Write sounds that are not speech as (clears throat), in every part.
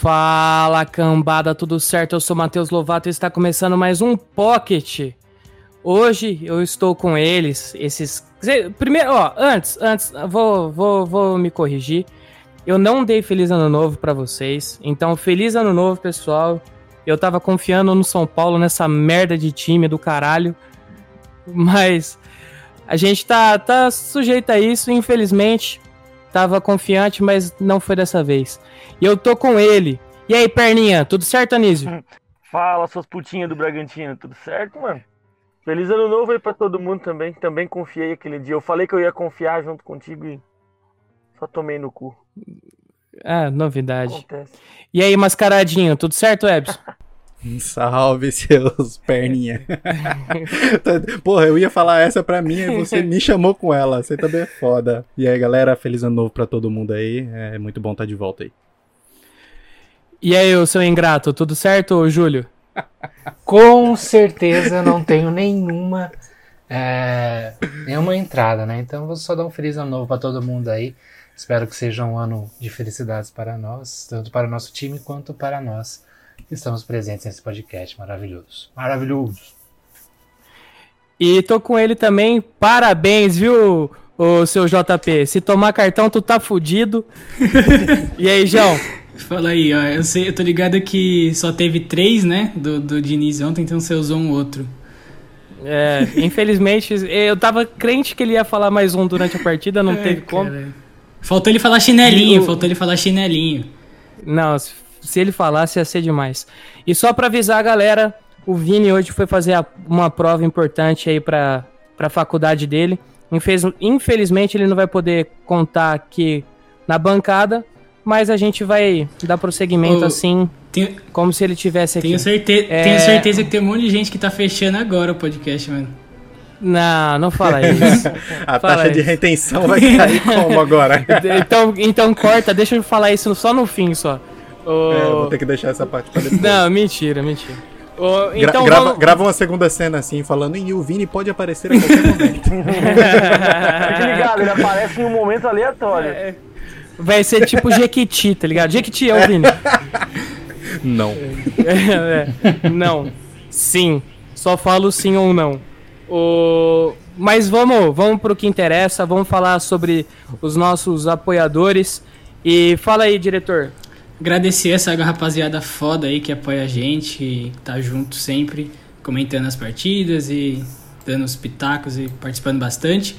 Fala cambada, tudo certo? Eu sou Matheus Lovato e está começando mais um Pocket. Hoje eu estou com eles, esses. Primeiro, ó, antes, antes, vou, vou, vou me corrigir. Eu não dei feliz ano novo pra vocês. Então, feliz ano novo, pessoal. Eu tava confiando no São Paulo nessa merda de time do caralho. Mas a gente tá, tá sujeito a isso, infelizmente. Tava confiante, mas não foi dessa vez. E eu tô com ele. E aí, perninha, tudo certo, Anísio? (laughs) Fala, suas putinhas do Bragantino, tudo certo, mano? Feliz ano novo aí pra todo mundo também. Também confiei aquele dia. Eu falei que eu ia confiar junto contigo e só tomei no cu. Ah, novidade. Acontece. E aí, mascaradinho, tudo certo, Ebson? (laughs) Salve seus perninha. (laughs) Porra, eu ia falar essa pra mim e você me chamou com ela. Você também é foda. E aí, galera, feliz ano novo pra todo mundo aí. É muito bom estar de volta aí. E aí, o seu ingrato, tudo certo, Júlio? (laughs) Com certeza não tenho nenhuma é, nenhuma entrada, né? Então vou só dar um feliz ano novo para todo mundo aí. Espero que seja um ano de felicidades para nós, tanto para o nosso time quanto para nós estamos presentes nesse podcast maravilhoso. Maravilhoso. E tô com ele também. Parabéns, viu, o seu JP? Se tomar cartão, tu tá fudido. (laughs) e aí, João? Fala aí, ó. Eu, sei, eu tô ligado que só teve três, né? Do, do Diniz ontem, então você usou um outro. É, infelizmente, eu tava crente que ele ia falar mais um durante a partida, não É, teve como. cara. Faltou ele falar chinelinho, E o- faltou ele falar chinelinho. Não, se, ele falasse ia ser demais. E só pra avisar a galera, o Vini hoje foi fazer a- uma prova importante aí pra, pra faculdade dele. Infez- infelizmente ele não vai poder contar aqui na bancada, mas a gente vai dar prosseguimento Ô, assim, Tenho, como se ele tivesse aqui. tenho, certe É. tenho certeza que tem um monte de gente que tá fechando agora o podcast, mano. Não, não fala (laughs) isso. A Fala taxa de isso. retenção vai cair como agora? (laughs) então, então corta, deixa eu falar isso só no fim só. Ô, É, vou ter que deixar essa parte pra depois. Não, mentira, mentira. Gra- então grava, vamos... grava uma segunda cena assim, falando e o Vini pode aparecer a qualquer momento. (laughs) (laughs) Fique ligado, ele aparece em um momento aleatório. Vai ser tipo Jequiti, tá ligado? Jequiti é o Vini. (laughs) Não. É, é. Não. Sim. Só falo sim ou não. O... Mas vamos, vamos pro que interessa. Vamos falar sobre os nossos apoiadores. E fala aí, diretor. Agradecer essa rapaziada foda aí que apoia a gente, que tá junto sempre, comentando as partidas e dando os pitacos e participando bastante.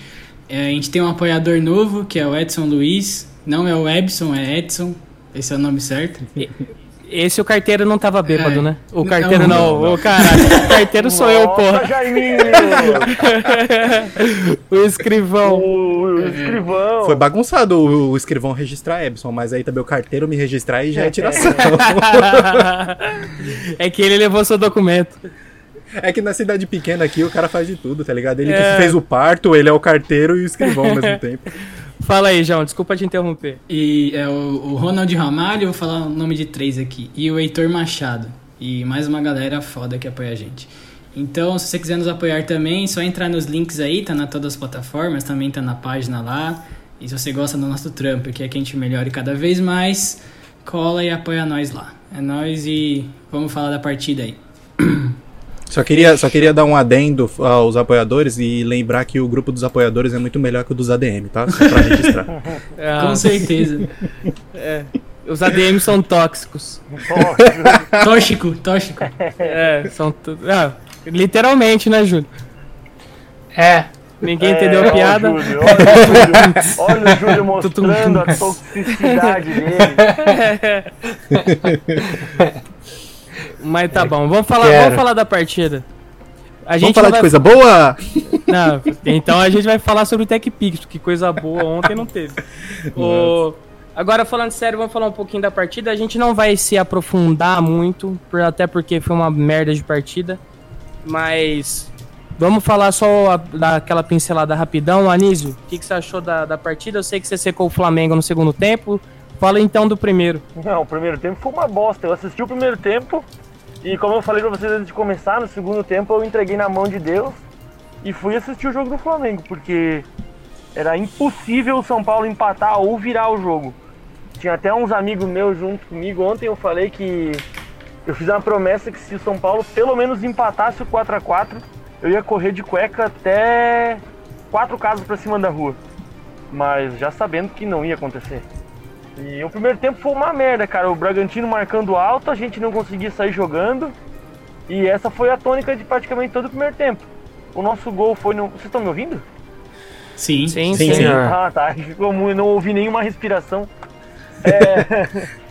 É, a gente tem um apoiador novo, que é o Edson Luiz. Não é o Ebson, é Edson. Esse é o nome certo. (laughs) Esse o carteiro não tava bêbado, É. né? O carteiro não, Não, o caralho. O carteiro sou eu, porra. Jaiminho! (laughs) o escrivão. o, o escrivão. Foi bagunçado o, o escrivão registrar Ebson, mas aí também o carteiro me registrar e já é tiração. (laughs) é que ele levou seu documento. é que na cidade pequena aqui o cara faz de tudo, tá ligado? Ele É. que fez o parto, ele é o carteiro e o escrivão ao mesmo (laughs) tempo. Fala aí, João. Desculpa te interromper. E é o, o Ronald Ramalho, vou falar o nome de três aqui. E o Heitor Machado. E mais uma galera foda que apoia a gente. Então, se você quiser nos apoiar também, é só entrar nos links aí, tá na todas as plataformas, também tá na página lá. E se você gosta do nosso trampo e quer que a gente melhore cada vez mais, cola e apoia nós lá. É nóis e vamos falar da partida aí. (clears throat) Só queria, só queria dar um adendo aos apoiadores e lembrar que o grupo dos apoiadores é muito melhor que o dos ADM, tá? Só pra registrar. Ah, (laughs) Com certeza. os ADM são tóxicos. tóxico, tóxico. É, são. Ah, literalmente, né, Júlio? É, Ninguém É, entendeu a piada. o Júlio, olha o Júlio, olha o Júlio mostrando a toxicidade dele. (laughs) Mas tá bom, vamos falar, Quero. vamos falar da partida. A Vamos não falar de vai- coisa boa? (laughs) Não, então a gente vai falar sobre o TechPix, que coisa boa ontem não teve. O... Agora, falando sério, vamos falar um pouquinho da partida. A gente não vai se aprofundar muito, até porque foi uma merda de partida. Mas vamos falar só a- daquela pincelada rapidão. Anísio, o que, que você achou da, da partida? Eu sei que você secou o Flamengo no segundo tempo. Fala então do primeiro. Não, o primeiro tempo foi uma bosta. Eu assisti o primeiro tempo e como eu falei pra vocês antes de começar, no segundo tempo eu entreguei na mão de Deus e fui assistir o jogo do Flamengo, porque era impossível o São Paulo empatar ou virar o jogo. Tinha até uns amigos meus junto comigo. Ontem eu falei que eu fiz uma promessa que se o São Paulo pelo menos empatasse o 4 a 4 eu ia correr de cueca até quatro casas pra cima da rua. Mas já sabendo que não ia acontecer. E o primeiro tempo foi uma merda, cara. O Bragantino marcando alto, a gente não conseguia sair jogando. E essa foi a tônica de praticamente todo o primeiro tempo. O nosso gol foi no. Vocês estão me ouvindo? Sim. Sim, Sim, sim. Ah, tá. Ficou muito, não ouvi nenhuma respiração. É. (laughs)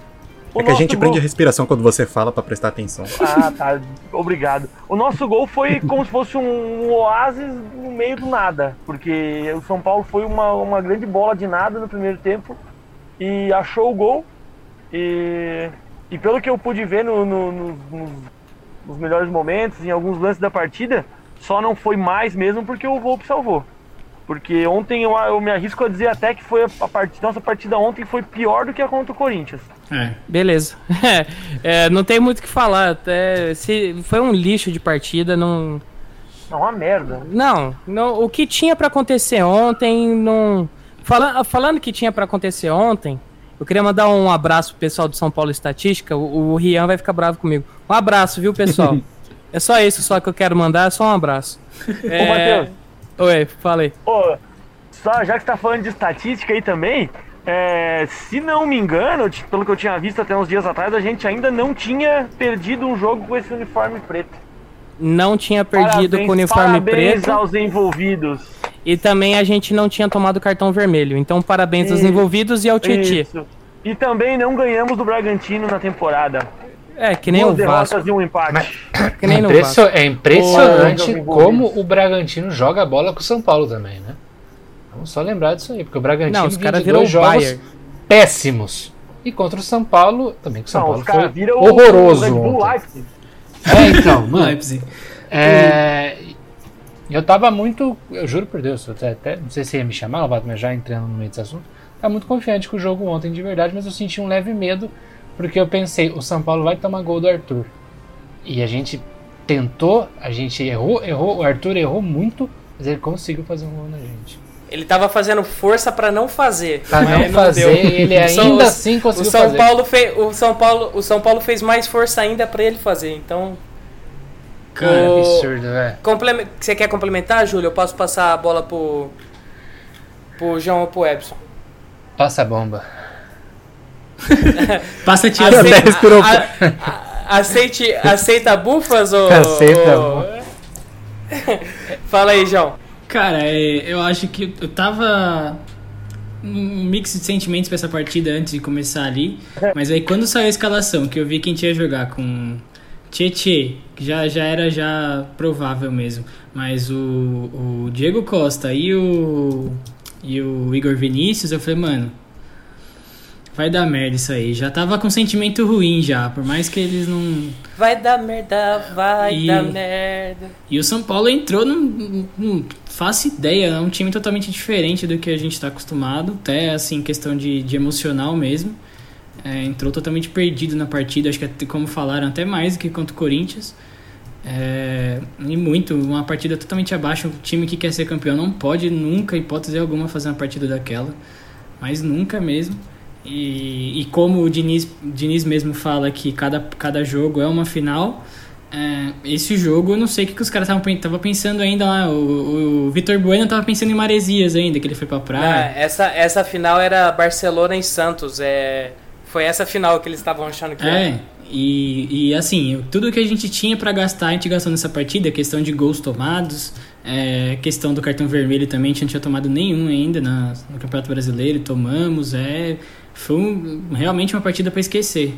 O É que a gente gol- prende a respiração quando você fala pra prestar atenção. Ah, tá. Obrigado. O nosso gol foi como se fosse um oásis no meio do nada. Porque o São Paulo foi uma, uma grande bola de nada no primeiro tempo e achou o gol. E, e pelo que eu pude ver no, no- no- nos, nos melhores momentos, em alguns lances da partida, só não foi mais mesmo porque o Volpe salvou. Porque ontem eu, eu me arrisco a dizer até que foi a, a partida, nossa partida ontem foi pior do que a contra o Corinthians. É. Beleza. (laughs) É, não tem muito o que falar. Até se foi um lixo de partida, não. Não, uma merda. Não, não, o que tinha pra acontecer ontem não. Fala, falando que tinha pra acontecer ontem, eu queria mandar um abraço pro pessoal do São Paulo Estatística. O, o Rian vai ficar bravo comigo. Um abraço, viu, pessoal? (laughs) é só isso só que eu quero mandar, é só um abraço. É... Ô, Matheus. Oi, falei. Pô, só já que você tá falando de estatística aí também, é, se não me engano, pelo que eu tinha visto até uns dias atrás, a gente ainda não tinha perdido um jogo com esse uniforme preto. Não tinha perdido Parabéns- com o uniforme parabéns preto aos envolvidos. E também a gente não tinha tomado cartão vermelho. Então, parabéns aos Isso. envolvidos e ao Tietchan. E também não ganhamos do Bragantino na temporada. É, que nem Duas o Vasco. e um empate. (laughs) Que nem é, no impresso- Vasco. é impressionante eu como o Bragantino joga a bola com o São Paulo também, né? Vamos só lembrar disso aí, porque o Bragantino Não, os o dois jogos Bayern. péssimos. E contra o São Paulo, também que o São Não, Paulo foi horroroso o. Leipzig. É, então, mano. É, eu tava muito, eu juro por Deus, eu até, até- não sei se ia me chamar, Lovato, mas já entrando no meio desse assunto, tava muito confiante com o jogo ontem de verdade, mas eu senti um leve medo, porque eu pensei, o São Paulo vai tomar gol do Arthur. E a gente tentou, a gente errou, errou, o Arthur errou muito, mas ele conseguiu fazer um gol na gente. Ele tava fazendo força pra não fazer. Pra não (laughs) fazer, deu. ele (laughs) O ainda o- assim O conseguiu São fazer. Paulo fez, o São Paulo, o São Paulo fez mais força ainda pra ele fazer. Então, Cara, o- absurdo, velho. Você quer complementar, Júlio? Eu posso passar a bola pro pro João ou pro Epson. Passa a bomba. (laughs) Passa a tia. Aceita, a- a- aceite, aceita bufas ou Aceita ou- (laughs) Fala aí, João. Cara, é, eu acho que eu tava um mix de sentimentos pra essa partida antes de começar ali. Mas aí quando saiu a escalação, que eu vi quem tinha jogar com Tietê, que já, já era já provável mesmo. Mas o, o Diego Costa e o, e o Igor Vinícius, eu falei, mano, vai dar merda isso aí. Já tava com sentimento ruim já, por mais que eles não. Vai dar merda, vai E- dar merda. E o São Paulo entrou, não, não faço ideia, é um time totalmente diferente do que a gente está acostumado, até assim, questão de, de emocional mesmo. É, entrou totalmente perdido na partida, acho que como falaram, até mais do que contra o Corinthians. É, e muito, uma partida totalmente abaixo. O time que quer ser campeão não pode nunca, hipótese alguma, fazer uma partida daquela, mas nunca mesmo. E, e como o Diniz, Diniz mesmo fala que cada, cada jogo é uma final, é, esse jogo, eu não sei o que, que os caras estavam pensando ainda lá. O, o Vitor Bueno tava pensando em Maresias ainda, que ele foi pra praia. Ah, essa, essa final era Barcelona e Santos. É, foi essa final que eles estavam achando que era. É, e, e assim, tudo que a gente tinha pra gastar, a gente gastou nessa partida, questão de gols tomados, é, questão do cartão vermelho também, a gente não tinha tomado nenhum ainda na- no Campeonato Brasileiro, tomamos, é, foi um- realmente uma partida pra esquecer.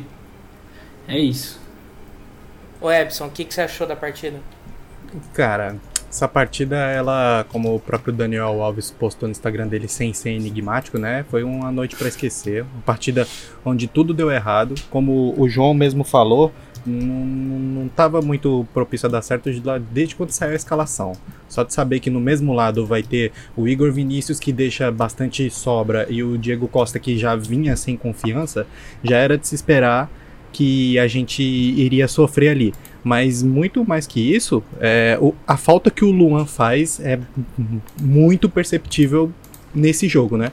É isso. Ô Epson, o que, que você achou da partida? Cara, Essa partida, ela, como o próprio Daniel Alves postou no Instagram dele sem ser enigmático, né? Foi uma noite para esquecer. Uma partida onde tudo deu errado. Como o João mesmo falou, não estava muito propício a dar certo desde quando saiu a escalação. Só de saber que no mesmo lado vai ter o Igor Vinícius, que deixa bastante sobra, e o Diego Costa, que já vinha sem confiança, já era de se esperar que a gente iria sofrer ali. Mas muito mais que isso, é, o, a falta que o Luan faz é muito perceptível nesse jogo, né?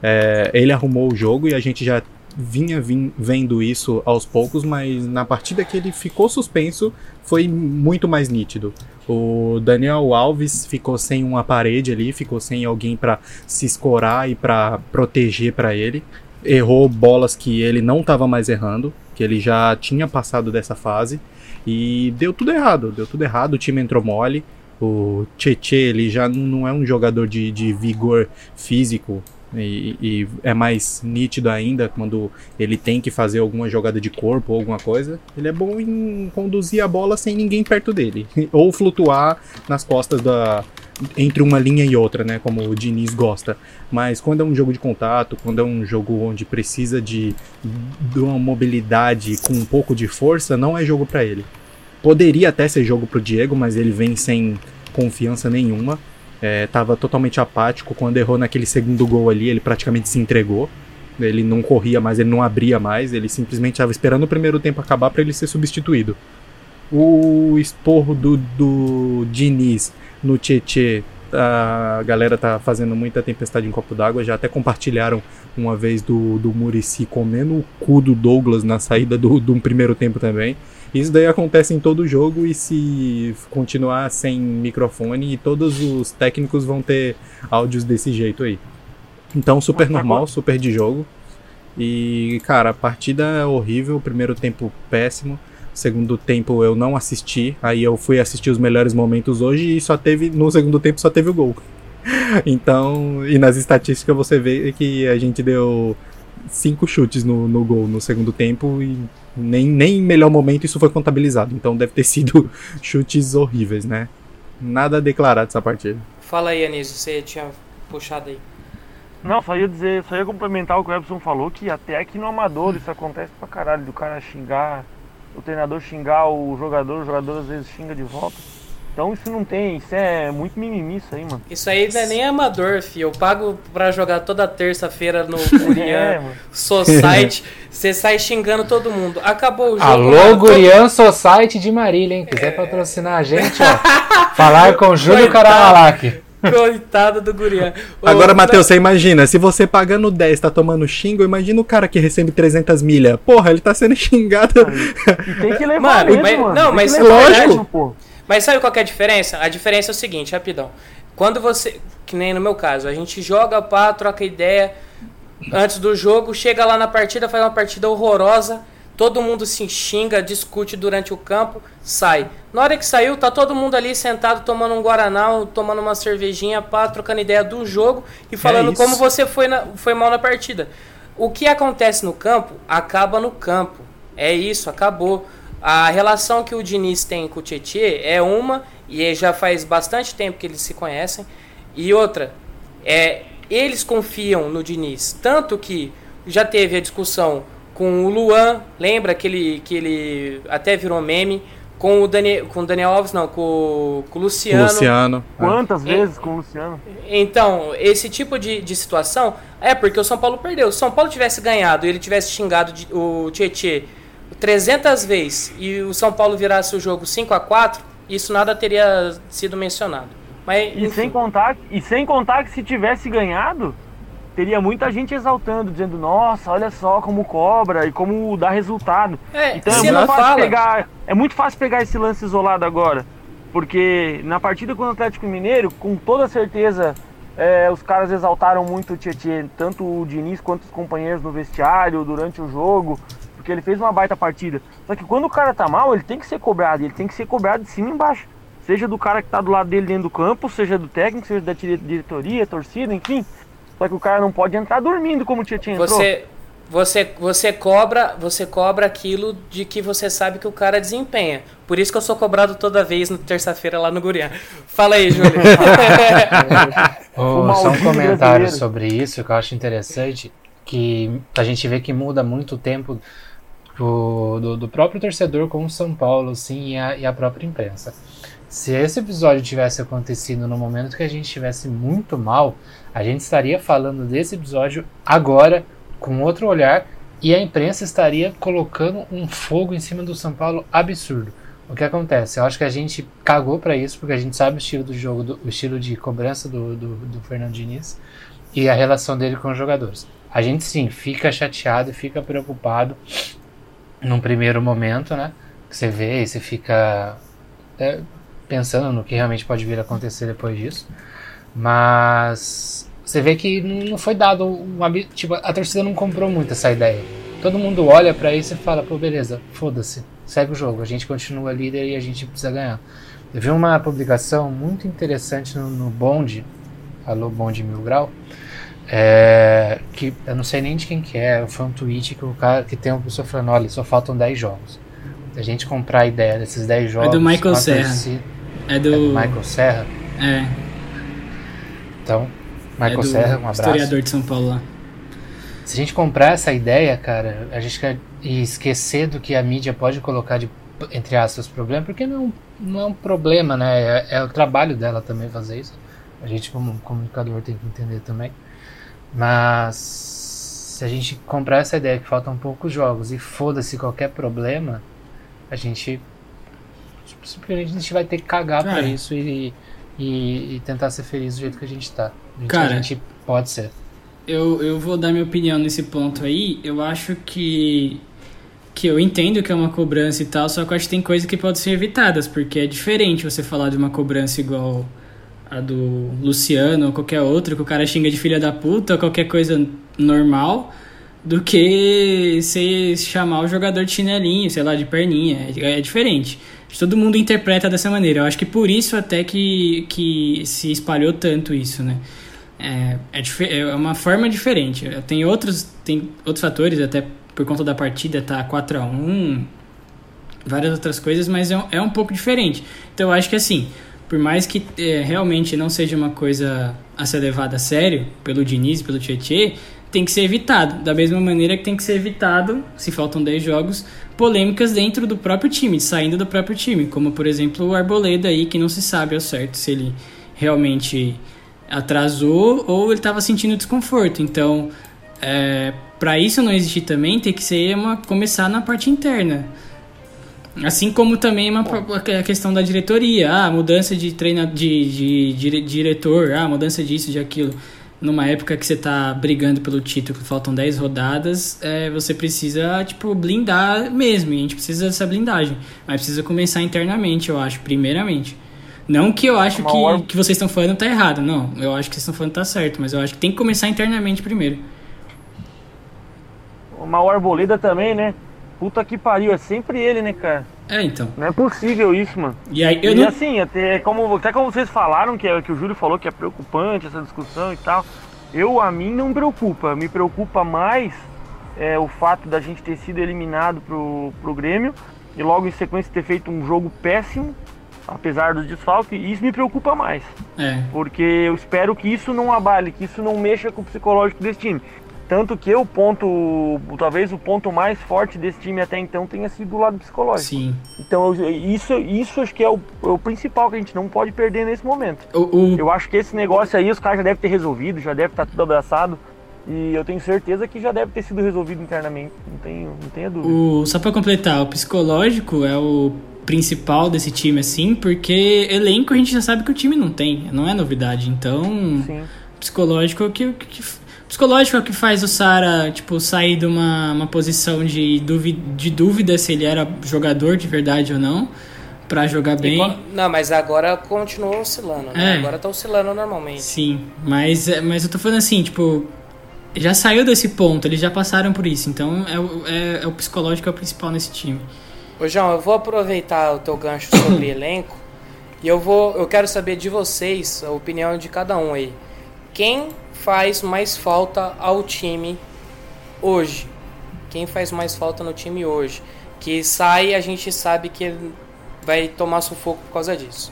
É, ele arrumou o jogo e a gente já vinha vim, vendo isso aos poucos, mas na partida que ele ficou suspenso foi muito mais nítido. O Daniel Alves ficou sem uma parede ali, ficou sem alguém para se escorar e para proteger para ele. Errou bolas que ele não estava mais errando, que ele já tinha passado dessa fase. E deu tudo errado, deu tudo errado, o time entrou mole. O Cheche, ele já não é um jogador de, de vigor físico, e, e, é mais nítido ainda quando ele tem que fazer alguma jogada de corpo ou alguma coisa. Ele é bom em conduzir a bola sem ninguém perto dele. (laughs) ou flutuar nas costas da. Entre uma linha e outra, né? Como o Diniz gosta. Mas quando é um jogo de contato, quando é um jogo onde precisa de, de uma mobilidade com um pouco de força, não é jogo para ele. Poderia até ser jogo pro Diego, mas ele vem sem confiança nenhuma. É, tava totalmente apático. Quando errou naquele segundo gol ali, ele praticamente se entregou. Ele não corria mais, ele não abria mais, ele simplesmente estava esperando o primeiro tempo acabar para ele ser substituído. O esporro do, do Diniz no Tietê, a galera tá fazendo muita tempestade em copo d'água. Já até compartilharam uma vez do, do Murici comendo o cu do Douglas na saída do, do primeiro tempo também. Isso daí acontece em todo jogo e se continuar sem microfone, todos os técnicos vão ter áudios desse jeito aí. Então, super normal, super de jogo. E, cara, a partida é horrível, primeiro tempo péssimo. Segundo tempo eu não assisti, aí eu fui assistir os melhores momentos hoje e só teve no segundo tempo só teve o gol. (laughs) Então, e nas estatísticas você vê que a gente deu cinco chutes no, no gol no segundo tempo e nem, nem em melhor momento isso foi contabilizado. Então deve ter sido (laughs) chutes horríveis, né? Nada a declarar dessa partida. Fala aí, Anísio, você tinha puxado aí. Não, só ia dizer, só ia complementar o que o Epson falou, que até aqui no Amador isso acontece pra caralho, do cara xingar, o treinador xingar o jogador, o jogador às vezes xinga de volta. Então isso não tem, isso é muito mimimi isso aí, mano. Isso aí não é nem amador, fi. Eu pago pra jogar toda terça-feira no (laughs) Gurian é, Society. Você sai xingando todo mundo. Acabou o jogo. Alô, mano, Gurian todo... Society de Marília, hein? Quiser é... patrocinar a gente, ó. falar com Júlio Caramalac. (laughs) Coitado do Gurian. Agora, Matheus, você imagina, se você pagando 10 tá tomando xingo, imagina o cara que recebe 300 milha. Porra, ele tá sendo (laughs) xingado. E tem que levar mano, mesmo, mas, mano. Não, mas lógico. Mas sabe qual é a diferença? A diferença é o seguinte, rapidão. Quando você, que nem no meu caso, a gente joga, pá, troca ideia antes do jogo, chega lá na partida, faz uma partida horrorosa, todo mundo se xinga, discute durante o campo, sai. Na hora que saiu, tá todo mundo ali sentado tomando um guaraná, tomando uma cervejinha, pá, trocando ideia do jogo e falando é como você foi, na, foi mal na partida. O que acontece no campo, acaba no campo. É isso, acabou. A relação que o Diniz tem com o Tietê é uma, e já faz bastante tempo que eles se conhecem. E outra, é, eles confiam no Diniz. Tanto que já teve a discussão com o Luan, lembra que ele, que ele até virou meme, com o Daniel, com o Daniel Alves, não, com, com o Luciano. Luciano. Quantas é. vezes com o Luciano? Então, esse tipo de, de situação é porque o São Paulo perdeu. Se o São Paulo tivesse ganhado e ele tivesse xingado o Tietê 300 vezes e o São Paulo virasse o jogo 5 a 4 isso nada teria sido mencionado. Mas, e, sem contar, e sem contar que se tivesse ganhado, teria muita gente exaltando, dizendo, nossa, olha só como cobra e como dá resultado. É, então é muito, fácil pegar, é muito fácil pegar esse lance isolado agora. Porque na partida com o Atlético Mineiro, com toda certeza, é, os caras exaltaram muito o Tietchan, tanto o Diniz quanto os companheiros no vestiário, durante o jogo porque ele fez uma baita partida. Só que quando o cara tá mal, ele tem que ser cobrado, ele tem que ser cobrado de cima e embaixo. Seja do cara que tá do lado dele dentro do campo, seja do técnico, seja da diretoria, torcida, enfim. Só que o cara não pode entrar dormindo como o Tietchan entrou. Você, você, você cobra você cobra aquilo de que você sabe que o cara desempenha. Por isso que eu sou cobrado toda vez na terça-feira lá no Gurian. Fala aí, Júlio. (laughs) oh, só um comentário sobre isso que eu acho interessante, que a gente vê que muda muito o tempo do, do, do próprio torcedor com o São Paulo, sim, e a, e a própria imprensa. Se esse episódio tivesse acontecido no momento que a gente estivesse muito mal, a gente estaria falando desse episódio agora, com outro olhar, e a imprensa estaria colocando um fogo em cima do São Paulo absurdo. O que acontece? Eu acho que a gente cagou para isso, porque a gente sabe o estilo do jogo, do, o estilo de cobrança do, do, do Fernando Diniz e a relação dele com os jogadores. A gente sim fica chateado fica preocupado num primeiro momento, né? Que você vê e você fica é, pensando no que realmente pode vir a acontecer depois disso. Mas você vê que não foi dado uma, tipo, a torcida não comprou muito essa ideia. Todo mundo olha para isso e fala, pô, beleza, foda-se, segue o jogo, a gente continua líder e a gente precisa ganhar. Eu vi uma publicação muito interessante no, no Bond, alô Bond Mil Grau, é, que eu não sei nem de quem que é, foi um tweet que o cara que tem uma pessoa falando, olha, só faltam 10 jogos. A gente comprar a ideia desses 10 jogos. É do Michael Serra. É do... é do Michael Serra? É. Então, Michael é Serra, um abraço. Historiador de São Paulo lá. Se a gente comprar essa ideia, cara, a gente quer esquecer do que a mídia pode colocar de, entre aspas, problema, porque não, não é um problema, né? É, é o trabalho dela também fazer isso. A gente, como comunicador, tem que entender também. Mas se a gente comprar essa ideia que faltam poucos jogos e foda-se qualquer problema, a gente simplesmente a gente vai ter que cagar Cara. pra isso e, e, e, tentar ser feliz do jeito que a gente tá. Cara, a gente pode ser. Eu, eu vou dar minha opinião nesse ponto aí. Eu acho que. Que eu entendo que é uma cobrança e tal, só que eu acho que tem coisas que podem ser evitadas, porque é diferente você falar de uma cobrança igual a do Luciano ou qualquer outra, que o cara xinga de filha da puta ou qualquer coisa normal, do que você chamar o jogador de chinelinho, sei lá, de perninha. É, é diferente. Todo mundo interpreta dessa maneira. Eu acho que por isso até que, que se espalhou tanto isso, né? É, é, é uma forma diferente. Tem outros, tem outros fatores, até por conta da partida tá 4 a 1 várias outras coisas, mas é, é um pouco diferente. Então eu acho que assim, por mais que é, realmente não seja uma coisa a ser levada a sério pelo Diniz, pelo Tietchan, tem que ser evitado. Da mesma maneira que tem que ser evitado, se faltam 10 jogos, polêmicas dentro do próprio time, saindo do próprio time, como por exemplo o Arboleda aí, que não se sabe ao certo se ele realmente atrasou ou ele estava sentindo desconforto. Então, é, para isso não existir também, tem que ser uma começar na parte interna. Assim como também uma, a questão da diretoria, ah, mudança de treina de, de, de diretor, ah, mudança disso, de aquilo. Numa época que você tá brigando pelo título, que faltam 10 rodadas, é, você precisa, tipo, blindar mesmo. E a gente precisa dessa blindagem. Mas precisa começar internamente, eu acho, primeiramente. Não que eu acho que o que vocês estão falando tá errado, não. Eu acho que vocês estão falando tá certo, mas eu acho que tem que começar internamente primeiro. O Mal Arboleda também, né? Puta que pariu, é sempre ele, né, cara? É, então. Não é possível isso, mano. E aí, eu e não... assim, até como, até como vocês falaram, que, é, que o Júlio falou que é preocupante essa discussão e tal. Eu, a mim, não me preocupa. Me preocupa mais é, o fato da gente ter sido eliminado pro, pro Grêmio e logo em sequência ter feito um jogo péssimo, apesar dos desfalques. E isso me preocupa mais. É. Porque eu espero que isso não abale, que isso não mexa com o psicológico desse time. Tanto que o ponto, talvez o ponto mais forte desse time até então tenha sido o lado psicológico. Sim. Então isso, isso acho que é o, é o, principal que a gente não pode perder nesse momento. O, o... Eu acho que esse negócio aí os caras já devem ter resolvido, já deve estar tudo abraçado. E eu tenho certeza que já deve ter sido resolvido internamente, não tenho, não tenho dúvida. O, só para completar, o psicológico é o principal desse time, assim, porque elenco a gente já sabe que o time não tem, não é novidade. Então, Sim. psicológico é o que, que psicológico é o que faz o Sara, tipo, sair de uma, uma posição de, dúvida, de dúvida se ele era jogador de verdade ou não, para jogar bem. não, mas agora continua oscilando, né? É. Agora tá oscilando normalmente. Sim, mas, é, mas eu tô falando assim, tipo, já saiu desse ponto, eles já passaram por isso, então é, o, é, é o psicológico é o principal nesse time. Ô João, eu vou aproveitar o teu gancho sobre (coughs) elenco e eu vou, eu quero saber de vocês a opinião de cada um aí. Quem faz mais falta ao time hoje? quem faz mais falta no time hoje. Que sai, a gente sabe que vai tomar sufoco por causa disso.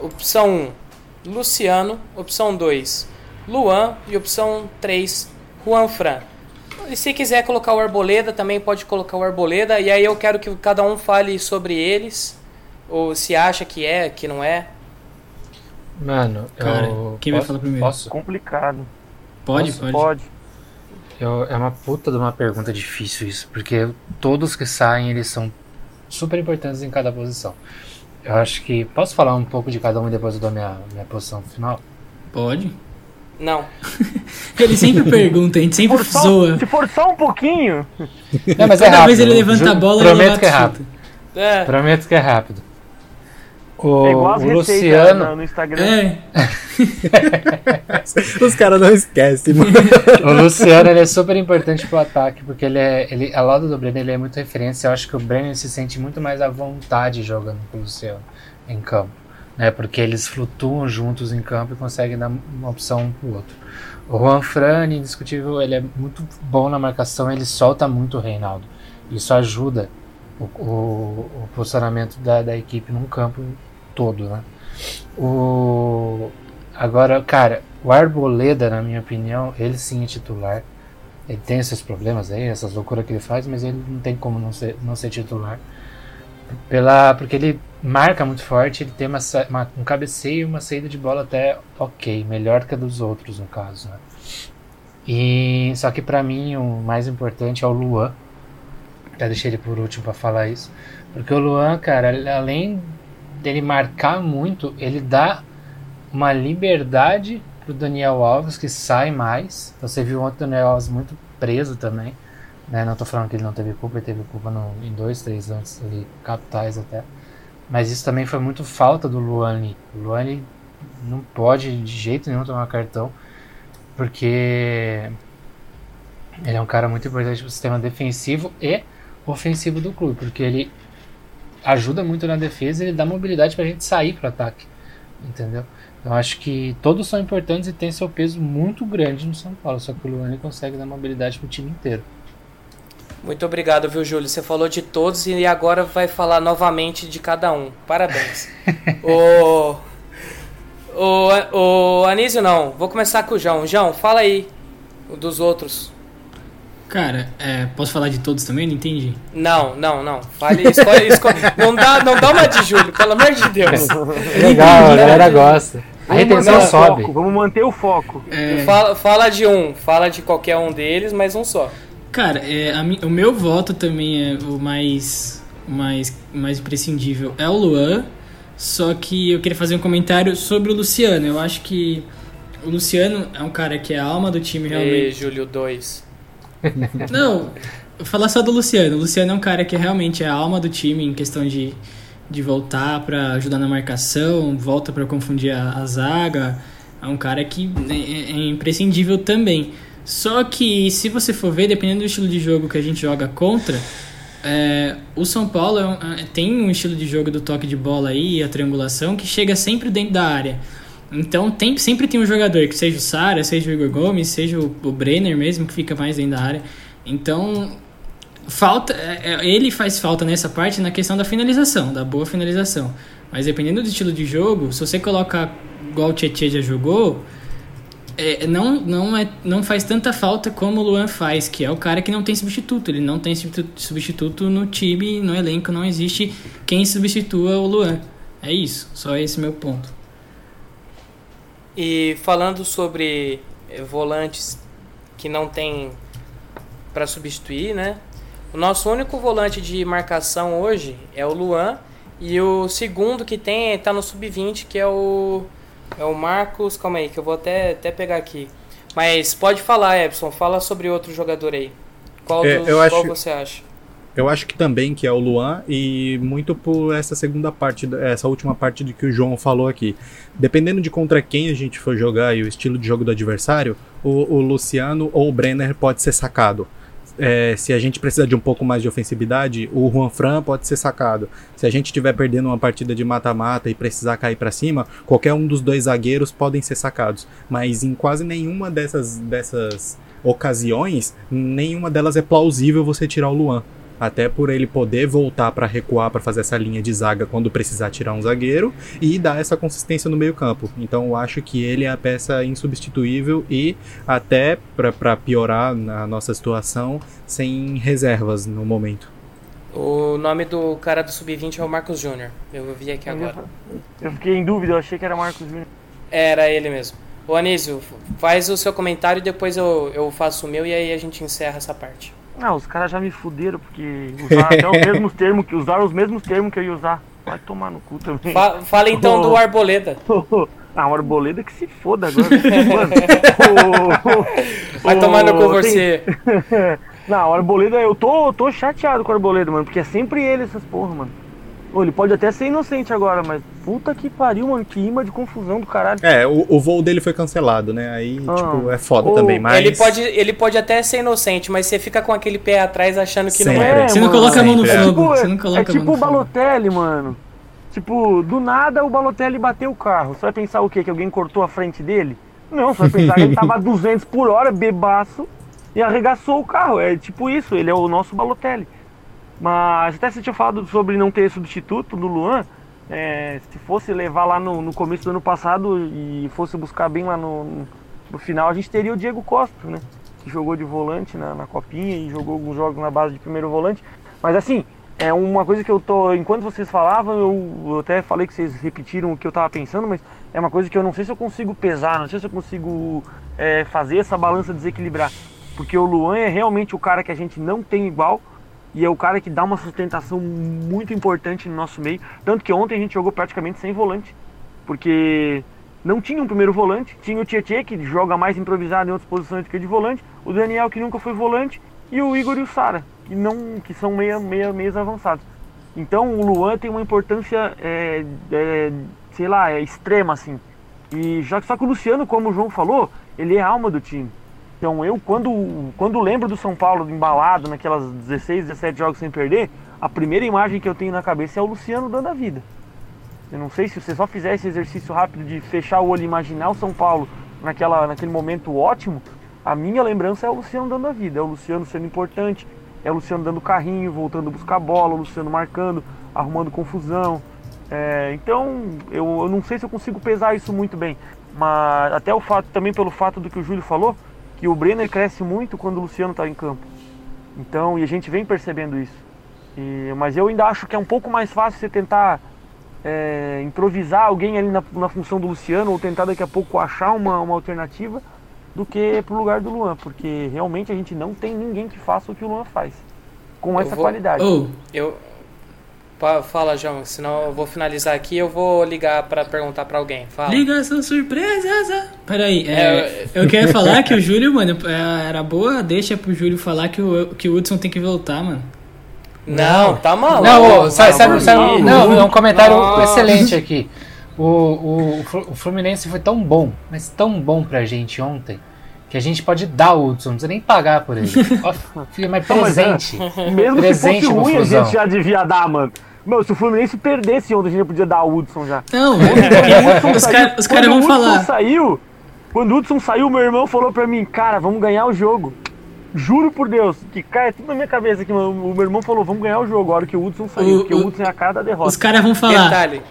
Opção 1, Luciano. Opção 2, Luan. E opção 3, Juan Fran. E se quiser colocar o Arboleda, também pode colocar o Arboleda. E aí eu quero que cada um fale sobre eles. Ou se acha que é, que não é. Mano, Cara, eu. quem vai posso- falar primeiro? Posso? Complicado. Pode, Posso? pode. Pode. Eu- é uma puta de uma pergunta difícil isso, porque todos que saem, eles são super importantes em cada posição. Eu acho que. Posso falar um pouco de cada um e depois eu dou minha, minha posição final? Pode. Não. (laughs) Ele sempre pergunta, a gente sempre só- zoa. se for só um pouquinho, Não, mas é rápido. vez ele levanta Ju- a bola e Prometo ele que é rápido. É, Prometo que é rápido. O, é igual as o Luciano. no, no Instagram. É, (laughs) Os caras não esquecem, mano. O Luciano ele é super importante pro ataque, porque ele é. Ele, ao lado do Brenner, ele é muito referência. Eu acho que o Brenner se sente muito mais à vontade jogando com o Luciano em campo. Né, porque eles flutuam juntos em campo e conseguem dar uma opção um pro outro. O Juan Fran, indiscutível, ele é muito bom na marcação, ele solta muito o Reinaldo. Isso ajuda o, o, o posicionamento da, da equipe num campo todo, né? O, agora, cara, o Arboleda, na minha opinião, ele sim é titular. Ele tem esses problemas aí, essas loucuras que ele faz, mas ele não tem como não ser, não ser titular. Pela, porque ele marca muito forte, ele tem uma, uma- um cabeceio e uma saída de bola até ok, melhor que a dos outros no caso. Né? E só que pra mim o mais importante é o Luan. Eu deixei ele por último pra falar isso, porque o Luan, cara, além dele marcar muito, ele dá uma liberdade pro Daniel Alves que sai mais. Então, Você viu ontem o Daniel Alves muito preso também. Né? Não tô falando que ele não teve culpa, ele teve culpa no, em dois, três lances ali, capitais até. Mas isso também foi muito falta do Luan ali. O Luan ele não pode de jeito nenhum tomar cartão, porque ele é um cara muito importante pro sistema defensivo e ofensivo do clube, porque ele ajuda muito na defesa e ele dá mobilidade pra gente sair pro ataque. Entendeu? Eu acho que todos são importantes e tem seu peso muito grande no São Paulo, só que o Luan ele consegue dar mobilidade pro time inteiro. muito obrigado, viu, Júlio? Você falou de todos e agora vai falar novamente de cada um. Parabéns. (laughs) o, o, o Anísio, não. Vou começar com o João. João, fala aí dos outros. Cara, é, posso falar de todos também? Não entendi. Não, não, não. Fale, escolhe, escolhe. Não dá, não dá uma de Júlio, pelo amor de Deus. (laughs) Legal, a galera gosta. A retenção sobe. foco, vamos manter o foco. É, Fala, fala de um, fala de qualquer um deles, mas um só. Cara, é, a o meu voto também é o mais, mais, mais imprescindível. É o Luan, só que eu queria fazer um comentário sobre o Luciano. Eu acho que o Luciano é um cara que é a alma do time E realmente. Júlio 2. Não, falar só do Luciano. O Luciano é um cara que realmente é a alma do time em questão de, de voltar pra ajudar na marcação, volta pra confundir a, a zaga. É um cara que é, é imprescindível também. Só que se você for ver, dependendo do estilo de jogo que a gente joga contra, é, o São Paulo é um- é- tem um estilo de jogo do toque de bola aí, a triangulação, que chega sempre dentro da área. Então tem, sempre tem um jogador, que seja o Sara, seja o Igor Gomes, seja o, o Brenner mesmo, que fica mais dentro da área. Então, falta é, é, ele faz falta nessa parte na questão da finalização, da boa finalização. Mas dependendo do estilo de jogo, se você colocar igual o Tietchan já jogou, é, não, não, é, não faz tanta falta como o Luan faz, que é o cara que não tem substituto. Ele não tem substitu- substituto no time, no elenco, não existe quem substitua o Luan. É isso, só esse meu ponto. E falando sobre eh, volantes que não tem para substituir, né? O nosso único volante de marcação hoje é o Luan e o segundo que tem tá no sub-20, que é o é o Marcos, calma aí, que eu vou até até pegar aqui. Mas pode falar, Epson, fala sobre outro jogador aí. Qual, É, dos- qual acho- você acha? Eu acho que também que é o Luan e muito por essa segunda parte, essa última parte de que o João falou aqui. Dependendo de contra quem a gente for jogar e o estilo de jogo do adversário, o, o Luciano ou o Brenner pode ser sacado. É, se a gente precisar de um pouco mais de ofensividade, o Juan Fran pode ser sacado. Se a gente estiver perdendo uma partida de mata-mata e precisar cair para cima, qualquer um dos dois zagueiros podem ser sacados. Mas em quase nenhuma dessas, dessas ocasiões, nenhuma delas é plausível você tirar o Luan. Até por ele poder voltar para recuar para fazer essa linha de zaga quando precisar tirar um zagueiro e dar essa consistência no meio-campo. Então eu acho que ele é a peça insubstituível e até para piorar na nossa situação, sem reservas no momento. O nome do cara do Sub-20 é o Marcos Júnior. Eu vi aqui agora. Eu fiquei em dúvida, eu achei que era Marcos Júnior. Era ele mesmo. Ô Anísio, faz o seu comentário e depois eu, eu faço o meu e aí a gente encerra essa parte. Ah, os caras já me fuderam porque usaram até os (laughs) mesmos termos que usaram os mesmos termos que eu ia usar. Vai tomar no cu também. Fa fala então do (laughs) Arboleda. (laughs) Ah, o Arboleda que se foda agora. Mano, Vai tomar no cu você. Não, o Arboleda, eu tô, tô chateado com o Arboleda, mano, porque é sempre ele essas porra, mano. Ô, ele pode até ser inocente agora, mas puta que pariu, mano, que imã de confusão do caralho. É, o, o voo dele foi cancelado, né? Aí, ah. tipo, é foda Ô, também, mas... Ele pode, ele pode até ser inocente, mas você fica com aquele pé atrás achando que sempre. não é. Você não coloca a mão no fogo. É, você não coloca é tipo o Balotelli, mano. Tipo, do nada o Balotelli bateu o carro. Você vai pensar o quê? Que alguém cortou a frente dele? Não, você vai pensar que ele tava a 200 por hora, bebaço, e arregaçou o carro. É tipo isso, ele é o nosso Balotelli. Mas até você tinha falado sobre não ter substituto do Luan. É, se fosse levar lá no, no, começo do ano passado e fosse buscar bem lá no, no, final, a gente teria o Diego Costa, né? Que jogou de volante na, na copinha e jogou alguns jogos na base de primeiro volante. Mas assim, é uma coisa que eu tô. Enquanto vocês falavam, eu, eu até falei que vocês repetiram o que eu tava pensando, mas é uma coisa que eu não sei se eu consigo pesar, não sei se eu consigo é, fazer essa balança desequilibrar. Porque o Luan é realmente o cara que a gente não tem igual e é o cara que dá uma sustentação muito importante no nosso meio. Tanto que ontem a gente jogou praticamente sem volante, porque não tinha um primeiro volante, tinha o Tietchan que joga mais improvisado em outras posições do que de volante, o Daniel que nunca foi volante e o Igor e o Sara, que não que são meia, meia, meias avançados. Então o Luan tem uma importância, é, é, sei lá, é extrema assim. E já só que o Luciano, como o João falou, ele é a alma do time. Então eu, quando, quando lembro do São Paulo embalado naquelas 16, 17 jogos sem perder, a primeira imagem que eu tenho na cabeça é o Luciano dando a vida. Eu não sei se você só fizer esse exercício rápido de fechar o olho e imaginar o São Paulo naquela, naquele momento ótimo, a minha lembrança é o Luciano dando a vida, é o Luciano sendo importante, é o Luciano dando carrinho, voltando a buscar bola, o Luciano marcando, arrumando confusão. É, então eu, eu não sei se eu consigo pesar isso muito bem, mas até o fato, também pelo fato do que o Júlio falou, que o Brenner cresce muito quando o Luciano está em campo. Então, e a gente vem percebendo isso. E, mas eu ainda acho que é um pouco mais fácil você tentar é, improvisar alguém ali na, na, função do Luciano ou tentar daqui a pouco achar uma, uma alternativa do que pro lugar do Luan, porque realmente a gente não tem ninguém que faça o que o Luan faz com essa vou, qualidade. Oh, eu Fala, João, senão eu vou finalizar aqui eu vou ligar para perguntar para alguém. Fala. Ligação surpresa! Peraí, é, é, eu quero falar que o (laughs) Júlio, mano, é, era boa deixa pro Júlio falar que o, que o Hudson tem que voltar, mano. Não, tá maluco. Não, sabe, sabe, sabe, não, é um comentário Nossa. excelente aqui. (laughs) O, o, o Fluminense foi tão bom, mas tão bom pra gente ontem, que a gente pode dar o Hudson, não precisa nem pagar por ele. (laughs) Ó, mas presente. Mesmo presente se fosse ruim, a gente já devia dar, mano. Meu, se o Fluminense perdesse ontem, a gente podia dar o Hudson já. Não, os caras cara vão falar. Saiu, quando o Hudson saiu, meu irmão falou pra mim, cara, vamos ganhar o jogo. Juro por Deus, que cai tudo na minha cabeça aqui, mano. O meu irmão falou, vamos ganhar o jogo, a hora que o Hudson saiu, o, porque o, Hudson é a cara da derrota. Os caras vão falar. Detalhe.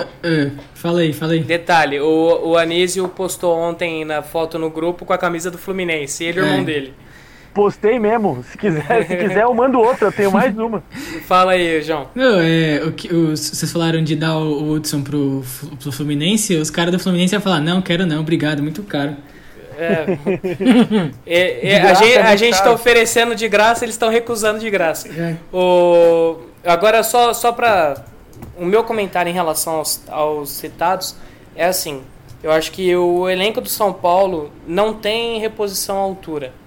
Uh, fala aí, fala aí. Detalhe, o, o Anísio postou ontem na foto no grupo com a camisa do Fluminense, ele e o irmão é. dele. Postei mesmo. Se quiser, se quiser eu mando outra, eu tenho mais uma. (laughs) Fala aí, João. Não, é, o que, os, vocês falaram de dar o, o Hudson pro, pro Fluminense, os caras do Fluminense iam falar, não, quero não, obrigado, muito caro. É. (laughs) é, é a gente, a gente tá oferecendo de graça, eles estão recusando de graça. É. O, agora, só, só para o meu comentário em relação aos, aos citados é assim: eu acho que o elenco do São Paulo não tem reposição à altura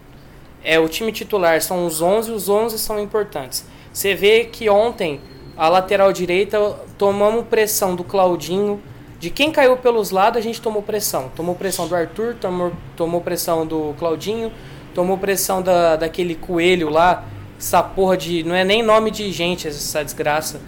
é o time titular são os 11, os 11 são importantes. Você vê que ontem a lateral direita tomamos pressão do Claudinho, de quem caiu pelos lados a gente tomou pressão. Tomou pressão do Arthur, tomou, tomou pressão do Claudinho, tomou pressão da, daquele coelho lá, essa porra de. Não é nem nome de gente essa desgraça.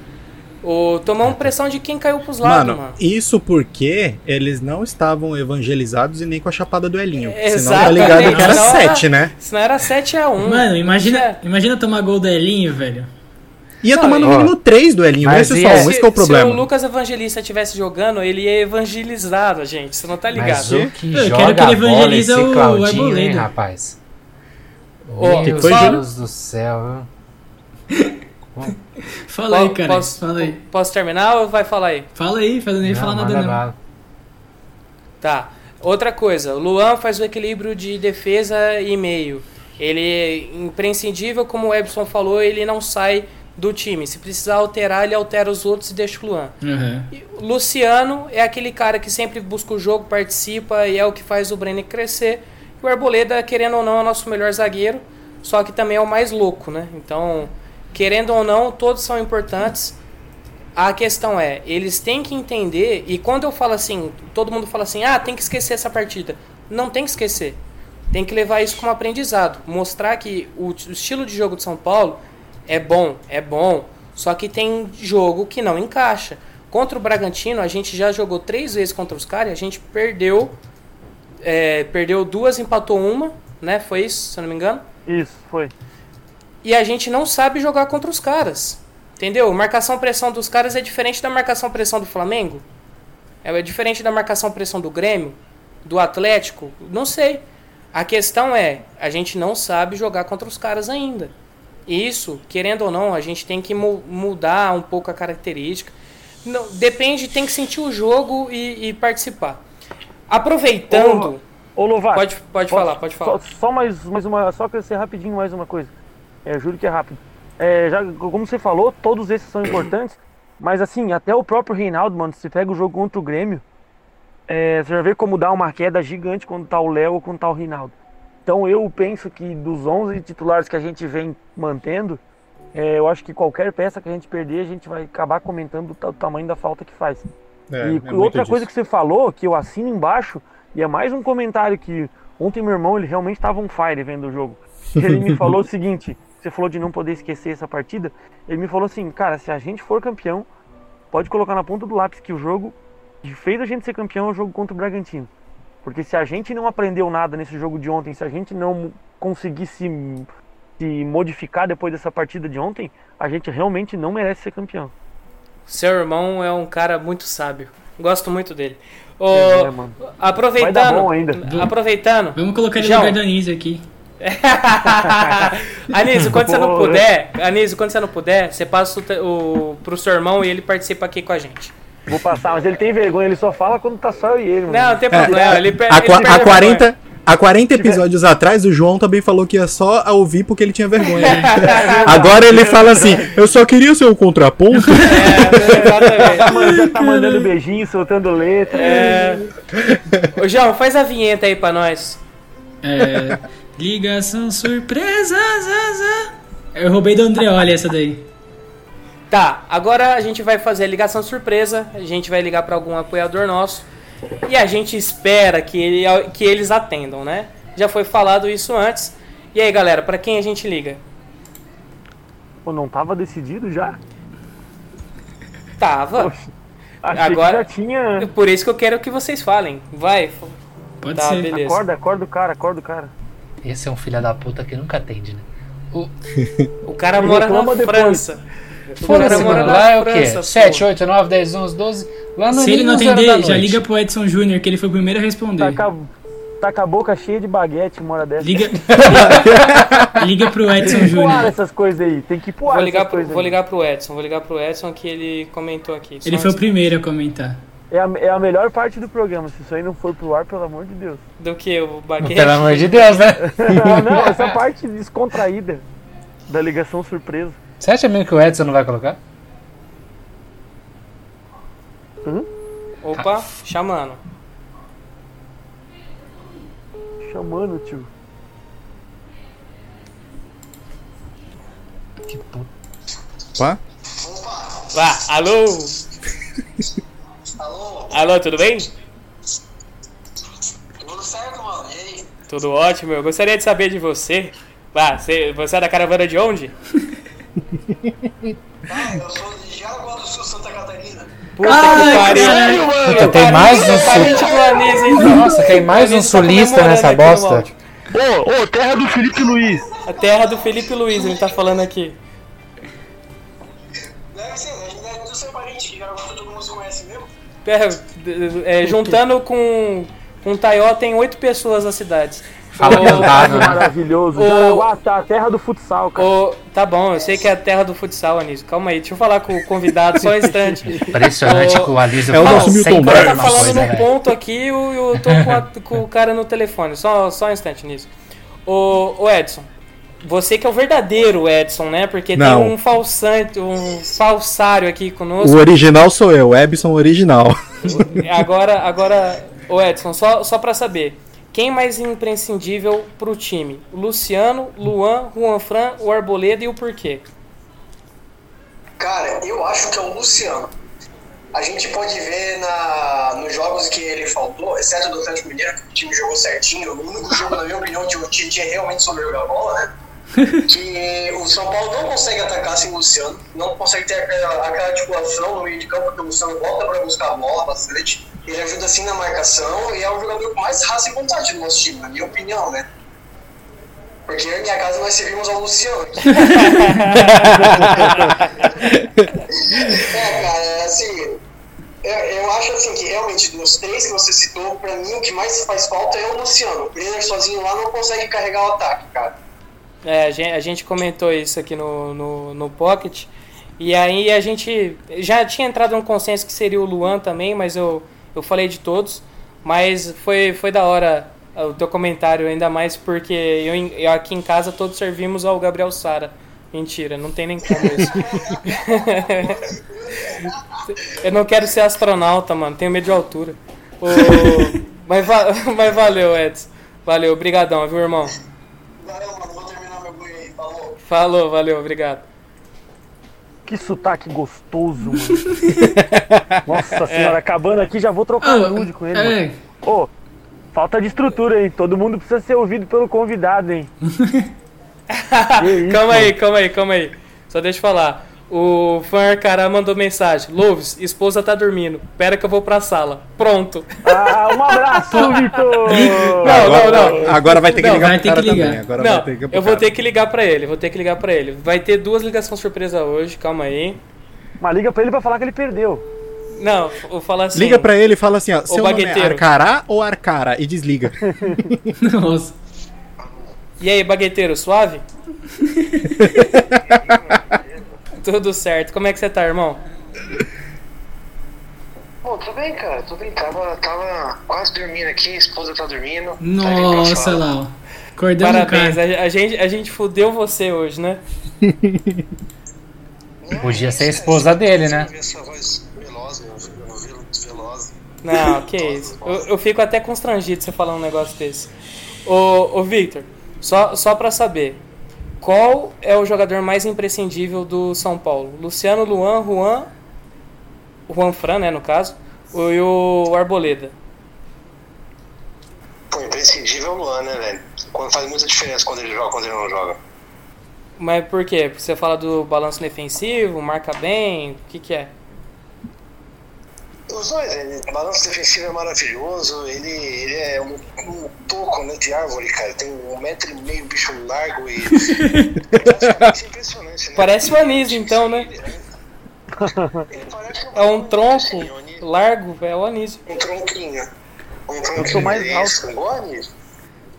O, tomamos pressão de quem caiu pros lados, Mano, mano. isso porque eles não estavam evangelizados e nem com a chapada do Elinho. Senão tá ligado que era senão 7, né? Senão era 7x1. Mano, imagina, imagina tomar gol do Elinho, velho. Ia Não, tomar no mínimo 3 do Elinho, não mas ser e só é- um, esse que é o problema. Se o Lucas Evangelista estivesse jogando, ele ia evangelizado, gente. Você não tá ligado. Mas o que Eu joga quero que ele a evangelize esse o Claudinho, hein, rapaz? Meu que foi, Deus do céu, (laughs) Fala aí, cara. Posso, Fala aí. posso terminar ou vai falar aí? Fala aí, fala- nem viu? falar nada não. Tá. Outra coisa, o Luan faz o equilíbrio de defesa e meio. Ele é imprescindível, como o Ebson falou, ele não sai do time. Se precisar alterar, ele altera os outros e deixa o Luan. Uhum. E Luciano é aquele cara que sempre busca o jogo, participa e é o que faz o Brenner crescer. E o Arboleda, querendo ou não, é o nosso melhor zagueiro, só que também é o mais louco, né? Então, querendo ou não, todos são importantes. A questão é, eles têm que entender, e quando eu falo assim, todo mundo fala assim, ah, tem que esquecer essa partida. Não tem que esquecer. Tem que levar isso como aprendizado. Mostrar que o, o estilo de jogo de São Paulo é bom, é bom. Só que tem jogo que não encaixa. Contra o Bragantino, a gente já jogou três vezes contra os caras e a gente perdeu. é, perdeu duas, empatou uma, né? Foi isso, se eu não me engano. Isso, foi. E a gente não sabe jogar contra os caras. Entendeu? Marcação pressão dos caras é diferente da marcação pressão do Flamengo. É diferente da marcação pressão do Grêmio, do Atlético. Não sei. A questão é, a gente não sabe jogar contra os caras ainda. E isso, querendo ou não, a gente tem que mu- mudar um pouco a característica. Não, depende, tem que sentir o jogo e, e participar. Aproveitando. Ô, Lovato. Pode, pode falar, pode falar. Só, só mais, mais uma. Só crescer rapidinho mais uma coisa. É, eu juro que é rápido. É, já, como você falou, todos esses são importantes. (clears throat) Mas assim, até o próprio Reinaldo, mano, se pega o jogo contra o Grêmio, é, você já vê como dá uma queda gigante quando tá o Léo ou quando tá o Reinaldo. Então eu penso que dos 11 titulares que a gente vem mantendo, é, eu acho que qualquer peça que a gente perder, a gente vai acabar comentando o ta- o tamanho da falta que faz. É, e é outra disso. coisa que você falou, que eu assino embaixo, e é mais um comentário que ontem meu irmão, ele realmente estava on fire vendo o jogo. (laughs) Ele me falou o seguinte, você falou de não poder esquecer essa partida, ele me falou assim, cara, se a gente for campeão, pode colocar na ponta do lápis que o jogo que fez a gente ser campeão é o jogo contra o Bragantino. Porque se a gente não aprendeu nada nesse jogo de ontem, se a gente não conseguir se, se modificar depois dessa partida de ontem, a gente realmente não merece ser campeão. Seu irmão é um cara muito sábio. Gosto muito dele. Ô, É, mano. aproveitando. Vai dar bom ainda. Aproveitando. Vamos colocar ele João. no lugar aqui. (laughs) Anísio, quando você não puder, Anísio, quando você não puder, você passa o, o, pro seu irmão e ele participa aqui com a gente. Vou passar, mas ele tem vergonha, ele só fala quando tá só eu e ele, mano. Não, não tem problema. Ele, per- Há, ele qua- perde há a 40, há 40 episódios atrás, o João também falou que ia só ouvir porque ele tinha vergonha. (laughs) (laughs) Agora ele fala assim: eu só queria ser o contraponto. vergonha. É, mandando, já tá mandando beijinho, soltando letra. É. Ô, João, faz a vinheta aí pra nós. É, ligação surpresa. Zaza. Eu roubei do Andreoli essa daí. Tá, agora a gente vai fazer a ligação surpresa. A gente vai ligar pra algum apoiador nosso. E a gente espera que, ele- que eles atendam, né? Já foi falado isso antes. E aí, galera, pra quem a gente liga? Pô, não tava decidido já? Tava. Poxa, achei Agora- que já tinha. Por isso que eu quero que vocês falem. Vai. Pode Tá, ser. beleza. Acorda, acorda o cara, acorda o cara. Esse é um filho da puta que nunca atende, né? O... (laughs) O cara mora na depois. França. Foda-se, mora mano. na Lá é o França, quê? pô. 7, 8, 9, 10, 11, 12. Lá no Se ele não atender, já liga pro Edson Júnior, que ele foi o primeiro a responder. Tá com, a, tá com a boca cheia de baguete uma hora dessa. Liga, (laughs) liga pro Edson Tem que pular Júnior. essas coisas aí. Tem que pular Vou ligar, essas pro, vou aí. ligar pro Edson. Vou ligar pro Edson que ele comentou aqui. Ele foi o primeiro a comentar. É a, é a melhor parte do programa. Se isso aí não for pro ar, pelo amor de Deus. Do que? O baguete? Pelo amor de Deus, né? Ah, (laughs) não, essa parte descontraída da ligação surpresa. Você acha mesmo que o Edson não vai colocar? Opa, chamando. Chamando, tio. Que puta. Pá? Vá, alô? (laughs) Alô? Alô, tudo bem? Tudo certo, mano? E aí? Tudo ótimo. Eu gostaria de saber de você. Vá, você, você é da caravana de onde? (laughs) Ah, eu sou de Jaraguá do Sul, Santa Catarina. Puta Ai, que pariu. Puta, tem mais um Parente sul... então. Nossa, tem mais um tá sulista nessa bosta. Ô, ô, terra do Felipe Luiz. A terra do Felipe Luiz, ele tá falando aqui. Deve ser, É, é, juntando com, com Taió, tem oito pessoas na cidade. Fala cantado, né? Maravilhoso. Ô. Jaraguá tá a terra do futsal, cara. ô, tá bom, eu sei que é a terra do futsal, Anísio. Calma aí, deixa eu falar com o convidado só um instante. Impressionante Ô, que o Alísio É o nosso Milton O a cara tá falando num velho. ponto aqui e eu, eu tô com, a- com o cara no telefone. Só, só um instante nisso. Ô, ô Edson, você que é o verdadeiro Edson, né? Porque Não. tem um falsante, um falsário aqui O conosco. original sou eu, Ebson original. (laughs) Agora, agora, ô Edson, só, só pra saber. Quem mais imprescindível pro time? O Luciano, Luan, Juan Fran, o Arboleda e o porquê? Cara, eu acho que é o Luciano. A gente pode ver na, nos jogos que ele faltou, exceto do Atlético Mineiro, que o time jogou certinho. O único jogo, na minha opinião, que o time realmente soube jogar bola, né? Que o São Paulo não consegue atacar sem o Luciano, não consegue ter aquela, aquela articulação no meio de campo, porque o Luciano volta para buscar a bola bastante. Ele ajuda assim na marcação e é o jogador com mais raça e vontade do nosso time, na minha opinião, né? Porque eu e minha casa nós servimos ao Luciano. (laughs) É, cara, assim, eu, eu acho assim que realmente dos três que você citou, pra mim o que mais faz falta é o Luciano. O Brenner sozinho lá não consegue carregar o ataque, cara. É, a gente, a gente comentou isso aqui no, no, no Pocket. E aí a gente já tinha entrado num consenso que seria o Luan também, mas eu, eu falei de todos. Mas foi, foi da hora o teu comentário, ainda mais porque eu, eu aqui em casa todos servimos ao Gabriel Sara. Mentira, não tem nem como isso. (laughs) eu não quero ser astronauta, mano, tenho medo de altura. Ô, (laughs) mas, (laughs) mas valeu, Edson. Valeu, obrigadão, viu, irmão? Valeu, mano, vou terminar meu banho aí, falou. Valeu, obrigado. Que sotaque gostoso, mano. (laughs) Nossa senhora, acabando aqui, já vou trocar Ah, nude com ele. mano. é, Ô, falta de estrutura, hein? Todo mundo precisa ser ouvido pelo convidado, hein? (laughs) Isso, calma mano. aí, calma aí, calma aí. Só deixa eu falar. O fã Arcará mandou mensagem. Louves, esposa tá dormindo. Pera que eu vou pra sala. Pronto. Ah, um abraço, (laughs) Vitor! Não, agora, não, não. agora vai ter que Não, ligar vai pro ter cara que ligar. também. Agora Não, vai ter que pro eu vou cara. ter que ligar pra ele. Vou ter que ligar pra ele. Vai ter duas ligações surpresa hoje. Calma aí. Mas liga pra ele pra falar que ele perdeu. Não, vou falar assim. Liga pra ele e fala assim, ó, seu nome é bagueteiro. Arcará ou Arcara? E desliga. (laughs) nossa. E aí, bagueteiro, suave? (laughs) Tudo certo. Como é que você tá, irmão? Pô, tudo bem, cara, tudo bem. Tava, tava quase dormindo aqui, a esposa tá dormindo. Nossa, lá, ó. Acordando o Parabéns. cara. A, a gente, a gente fudeu você hoje, né? Podia ser a esposa dele, né? Essa voz veloz, meu, meu, veloz. Não, que isso. Eu, eu fico até constrangido você falar um negócio desse. Ô, ô Victor, só, só pra saber, qual é o jogador mais imprescindível do São Paulo? Luciano, Luan, Juan, Juan Fran, né, no caso, e o Arboleda. Pô, imprescindível é o Luan, né, velho? Quando faz muita diferença quando ele joga, quando ele não joga. Mas por quê? Você fala do balanço defensivo, marca bem, o que que é? Os dois, ele, o balanço defensivo é maravilhoso, ele, ele é um, um toco né, de árvore, cara. Tem um metro e meio, bicho largo e. (laughs) é impressionante, né? Parece o Anísio, então, né? Ele parece É um tronco largo, é o Anísio. Um tronquinho. Um tronquinho. sou mais isso, igual.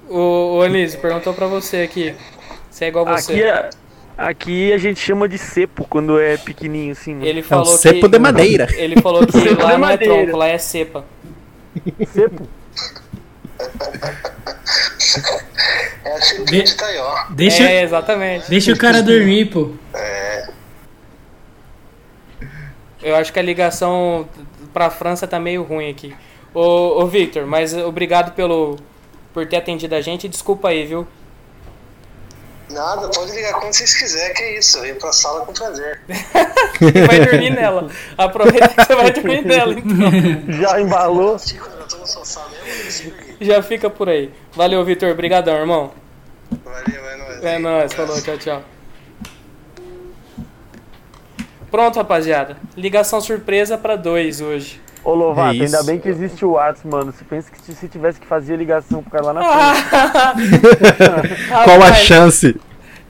O, o Anísio perguntou pra você aqui, se é igual a você. Aqui, é- aqui a gente chama de cepo quando é pequenininho, assim. mano. Ele É um falou cepo que, de madeira. Ele falou que (laughs) Cepo lá de não é madeira. tronco, lá é cepa. Cepo? É a cepinha De- de Taió. Deixa, É, exatamente. deixa o cara dormir, pô. Eu acho que a ligação pra França tá meio ruim aqui. Ô, ô Victor, mas obrigado pelo por ter atendido a gente. Desculpa aí, viu? Nada, pode ligar quando vocês quiserem, que é isso. Eu venho pra sala com prazer. Vai dormir nela. Aproveita que você vai dormir nela, então. (laughs) Já embalou? Já fica por aí. Valeu, Victor. Obrigadão, irmão. Valeu, é nóis. É nóis. Falou, tchau, tchau. Pronto, rapaziada. Ligação surpresa pra dois hoje. Ô Lovato, É ainda bem que existe o WhatsApp, mano. Você pensa que se tivesse que fazer ligação pro cara lá na (laughs) frente. (laughs) Qual a chance?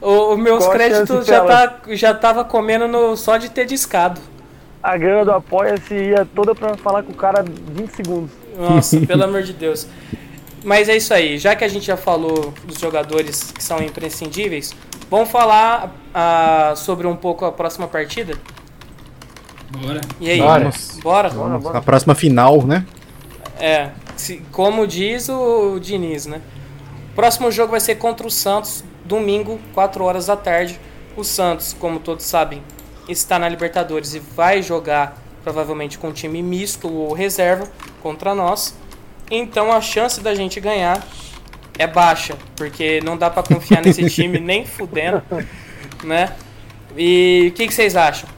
O, o meus Qual créditos já, tá, já tava comendo no, só de ter discado. A grana do Apoia-se ia toda pra falar com o cara 20 segundos. Nossa, (laughs) pelo amor de Deus. Mas é isso aí, já que a gente já falou dos jogadores que são imprescindíveis, vamos falar ah, sobre um pouco a próxima partida? Bora. E aí? Bora. Bora? Bora, bora. A próxima final, né? É, se- como diz o Diniz, né? Próximo jogo vai ser contra o Santos, domingo, 4 horas da tarde. O Santos, como todos sabem, está na Libertadores e vai jogar provavelmente com um time misto ou reserva contra nós. Então a chance da gente ganhar é baixa, porque não dá pra confiar nesse (laughs) time nem fudendo, né? E o que, que vocês acham?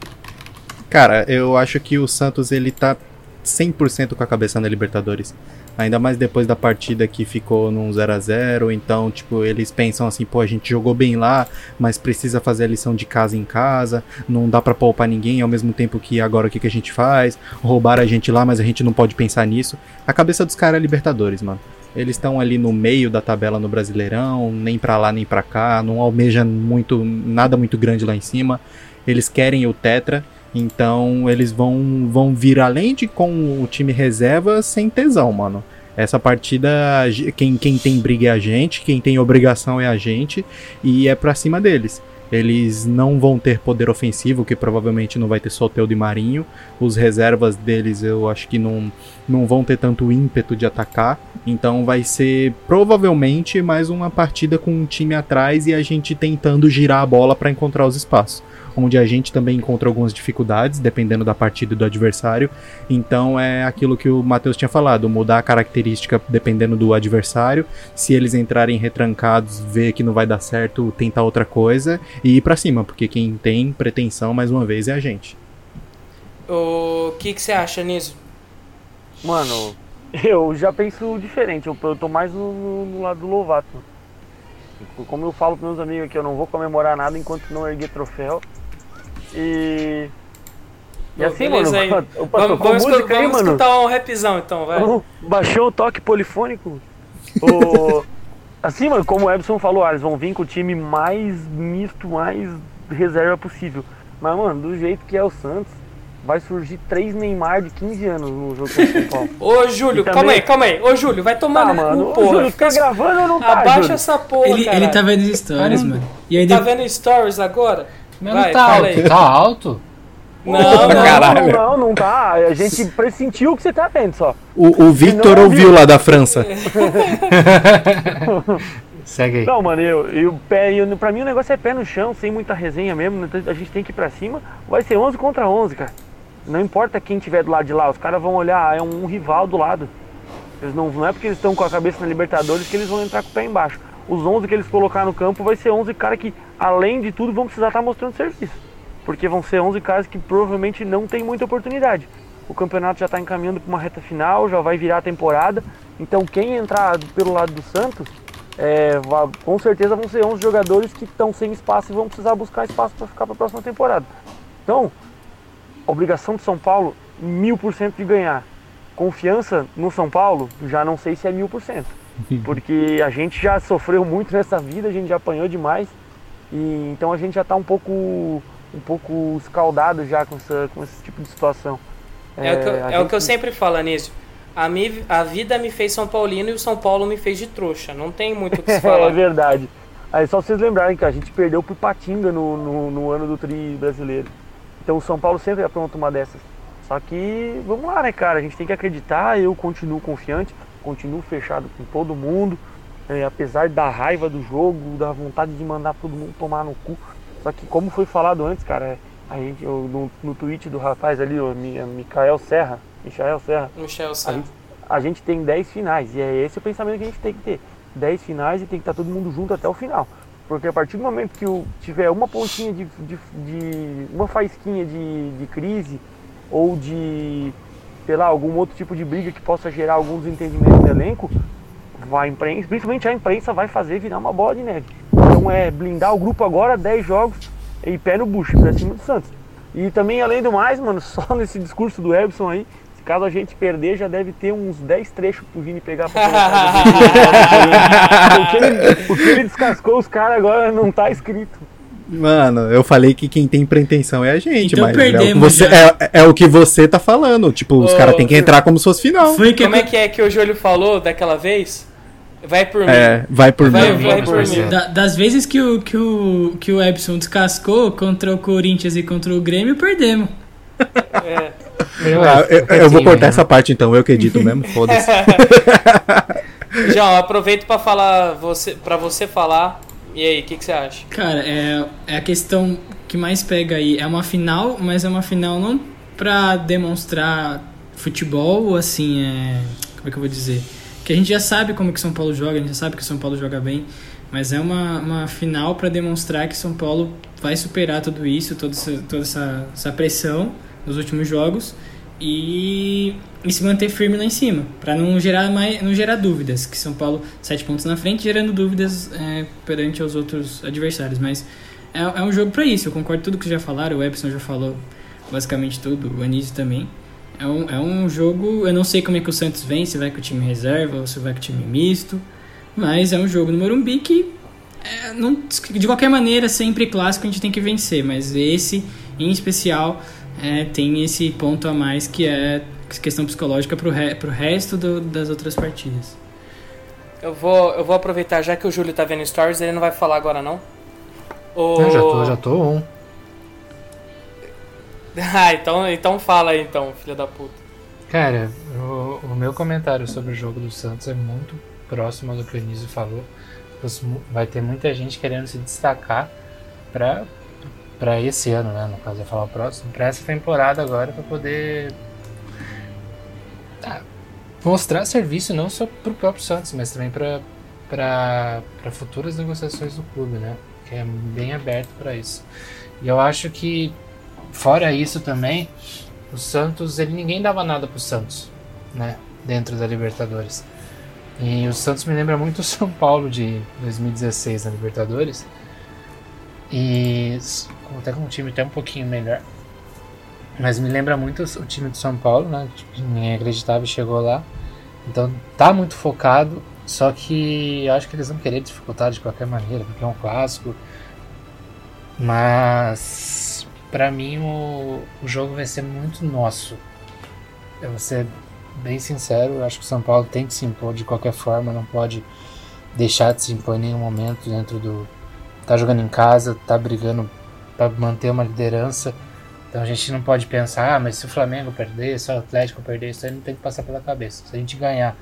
Cara, eu acho que o Santos ele tá 100% com a cabeça na Libertadores. Ainda mais depois da partida que ficou num 0 a 0 então, tipo, eles pensam assim, pô, a gente jogou bem lá, mas precisa fazer a lição de casa em casa, não dá pra poupar ninguém, ao mesmo tempo que agora o que, que a gente faz? Roubaram a gente lá, mas a gente não pode pensar nisso. A cabeça dos caras é Libertadores, mano. Eles estão ali no meio da tabela no Brasileirão, nem pra lá nem pra cá, não almeja muito nada muito grande lá em cima. Eles querem o Tetra, então eles vão, vão vir além de com o time reserva sem tesão, mano. Essa partida, quem, quem tem briga é a gente, quem tem obrigação é a gente, e é pra cima deles. Eles não vão ter poder ofensivo, que provavelmente não vai ter Soteldo e Marinho. Os reservas deles eu acho que não, não vão ter tanto ímpeto de atacar. Então vai ser provavelmente mais uma partida com um time atrás e a gente tentando girar a bola para encontrar os espaços onde a gente também encontra algumas dificuldades, dependendo da partida e do adversário. Então é aquilo que o Matheus tinha falado, mudar a característica dependendo do adversário. Se eles entrarem retrancados, ver que não vai dar certo, tentar outra coisa e ir pra cima, porque quem tem pretensão, mais uma vez, é a gente. O que, que você acha nisso? Mano, eu já penso diferente. Eu, eu tô mais no, no- no lado do Lovato. Como eu falo pros meus amigos aqui, eu não vou comemorar nada enquanto não erguer troféu. E. E assim, beleza mano. aí. (laughs) Opa, Vamos, vamos, música escu- aí, vamos mano. escutar um rapzão então, vai. Vamos- Baixou o toque polifônico. (laughs) O- Assim, mano, como o Ebson falou, ah, eles vão vir com o time mais misto, mais reserva possível. Mas, mano, do jeito que é o Santos, vai surgir três Neymar de 15 anos no jogo contra o São Paulo. Ô, Júlio, também- calma aí, calma aí. Ô, Júlio, vai tomar Tá, no mano. cu, Ô, porra. Júlio, tá gravando ou não tá, Abaixa Júlio? essa porra, Ele, cara. ele tá vendo stories, mano. E aí Tá depois. vendo stories agora? Meu Vai, não tá alto. aí. Tá alto? Não, não. (laughs) Caralho. Não, não, não tá. A gente pressentiu o que você tá vendo só. O, o Victor não ouviu lá da França. (laughs) Segue aí. Não, mano, eu, eu, pé, eu, pra mim o negócio é pé no chão, sem muita resenha mesmo. né? A gente tem que ir pra cima. Vai ser 11 contra 11, cara. Não importa quem tiver do lado de lá, os caras vão olhar, é um rival do lado. Eles não, não é porque eles estão com a cabeça na Libertadores que eles vão entrar com o pé embaixo. Os 11 que eles colocar no campo vai ser 11 caras que, além de tudo, vão precisar estar mostrando serviço. Porque vão ser 11 caras que provavelmente não tem muita oportunidade. O campeonato já está encaminhando para uma reta final, já vai virar a temporada. Então, quem entrar pelo lado do Santos, é, com certeza vão ser 11 jogadores que estão sem espaço e vão precisar buscar espaço para ficar para a próxima temporada. Então, obrigação de São Paulo, mil por cento de ganhar. Confiança no São Paulo, já não sei se é mil por cento. Porque a gente já sofreu muito nessa vida, a gente já apanhou demais. E então a gente já está um pouco, um pouco escaldado já com, essa, com esse tipo de situação. É, o, que eu, é o que eu gente- sempre falo, Anísio. A, mi, a vida me fez São Paulino e o São Paulo me fez de trouxa. Não tem muito o que se (laughs) É falar. verdade. Aí só vocês lembrarem que a gente perdeu pro Patinga no, no, no ano do tri brasileiro. Então o São Paulo sempre apronta uma dessas. Só que vamos lá, né, cara? A gente tem que acreditar. Eu continuo confiante, continuo fechado com todo mundo. É, apesar da raiva do jogo, da vontade de mandar todo mundo tomar no cu. Só que como foi falado antes, cara, é, a gente, eu, no, no tweet do rapaz ali, o Mi- Micael Serra, Michael Serra, Michel a sabe. gente, a gente tem 10 finais e é esse o pensamento que a gente tem que ter. 10 finais e tem que estar todo mundo junto até o final. Porque a partir do momento que o- tiver uma pontinha de, de, de- uma faísquinha de, de crise ou de, sei lá, algum outro tipo de briga que possa gerar algum desentendimento no elenco, vai imprensa, principalmente a imprensa vai fazer virar uma bola de neve. Então é blindar o grupo agora, 10 jogos e pé no bucho pra cima do Santos. E também, além do mais, mano, (laughs) só nesse discurso do Ebson aí, se caso a gente perder, já deve ter uns 10 trechos pro Vini pegar pra colocar o, que ele, descascou os caras agora não tá escrito. Mano, eu falei que quem tem pretensão é a gente, Então mas é o, você, é, é o que você tá falando. Tipo, os caras têm que entrar como se fosse final. Como é que é que o Júlio falou daquela vez? Vai por mim. É, vai por Vai, mim. vai por mim. Da- das vezes que o, que, o, que o Epson descascou contra o Corinthians e contra o Grêmio, perdemos. É. Meu, Ah, eu, eu vou cortar né? essa parte então, eu que edito mesmo, foda-se. (laughs) João, aproveito pra falar você, para você falar. E aí, o que, que você acha? Cara, é, é a questão que mais pega aí. É uma final, mas é uma final não pra demonstrar futebol, assim, é. Como é que eu vou dizer? Que a gente já sabe como que São Paulo joga, a gente já sabe que São Paulo joga bem, mas é uma, uma final pra demonstrar que São Paulo vai superar tudo isso, toda essa, toda essa, essa pressão nos últimos jogos e, e se manter firme lá em cima, pra não gerar mais, não gerar dúvidas, que São Paulo sete pontos na frente, gerando dúvidas é, perante os outros adversários, mas é, é um jogo pra isso, eu concordo com tudo que já falaram, o Epson já falou basicamente tudo, o Anísio também. É um, é um jogo, eu não sei como é que o Santos vem, se vai com o time reserva ou se vai com o time misto, mas é um jogo no Morumbi que é, não, de qualquer maneira, sempre clássico a gente tem que vencer, mas esse em especial é, tem esse ponto a mais que é questão psicológica pro, re, pro resto do- das outras partidas. Eu vou, eu vou aproveitar, já que o Júlio tá vendo stories, ele não vai falar agora não. O... Eu já tô, já tô. (laughs) Ah, então, então fala aí então, filho da puta. Cara, o, o meu comentário sobre o jogo do Santos é muito próximo do que o Anísio falou. Vai ter muita gente querendo se destacar pra, pra esse ano, né? No caso, eu falar o próximo, pra essa temporada agora, pra poder ah, mostrar serviço não só pro próprio Santos, mas também pra futuras negociações do clube, né? Que é bem aberto pra isso. E eu acho que, fora isso também, o Santos, ele ninguém dava nada pro Santos, né? Dentro da Libertadores. E o Santos me lembra muito o (laughs) São Paulo de 2016 na Libertadores. E até com um time até um pouquinho melhor. Mas me lembra muito o time do São Paulo, né? que Ninguém acreditava e chegou lá. Então tá muito focado. Só que eu acho que eles vão querer dificultar de qualquer maneira, porque é um clássico. Mas pra mim o, o jogo vai ser muito nosso. Eu vou ser bem sincero, eu acho que o São Paulo tem que se impor de qualquer forma, não pode deixar de se impor em nenhum momento dentro do. tá jogando em casa, tá brigando pra manter uma liderança. Então a gente não pode pensar, ah, mas se o Flamengo perder, se o Atlético perder, isso aí não tem que passar pela cabeça. Se a gente ganhar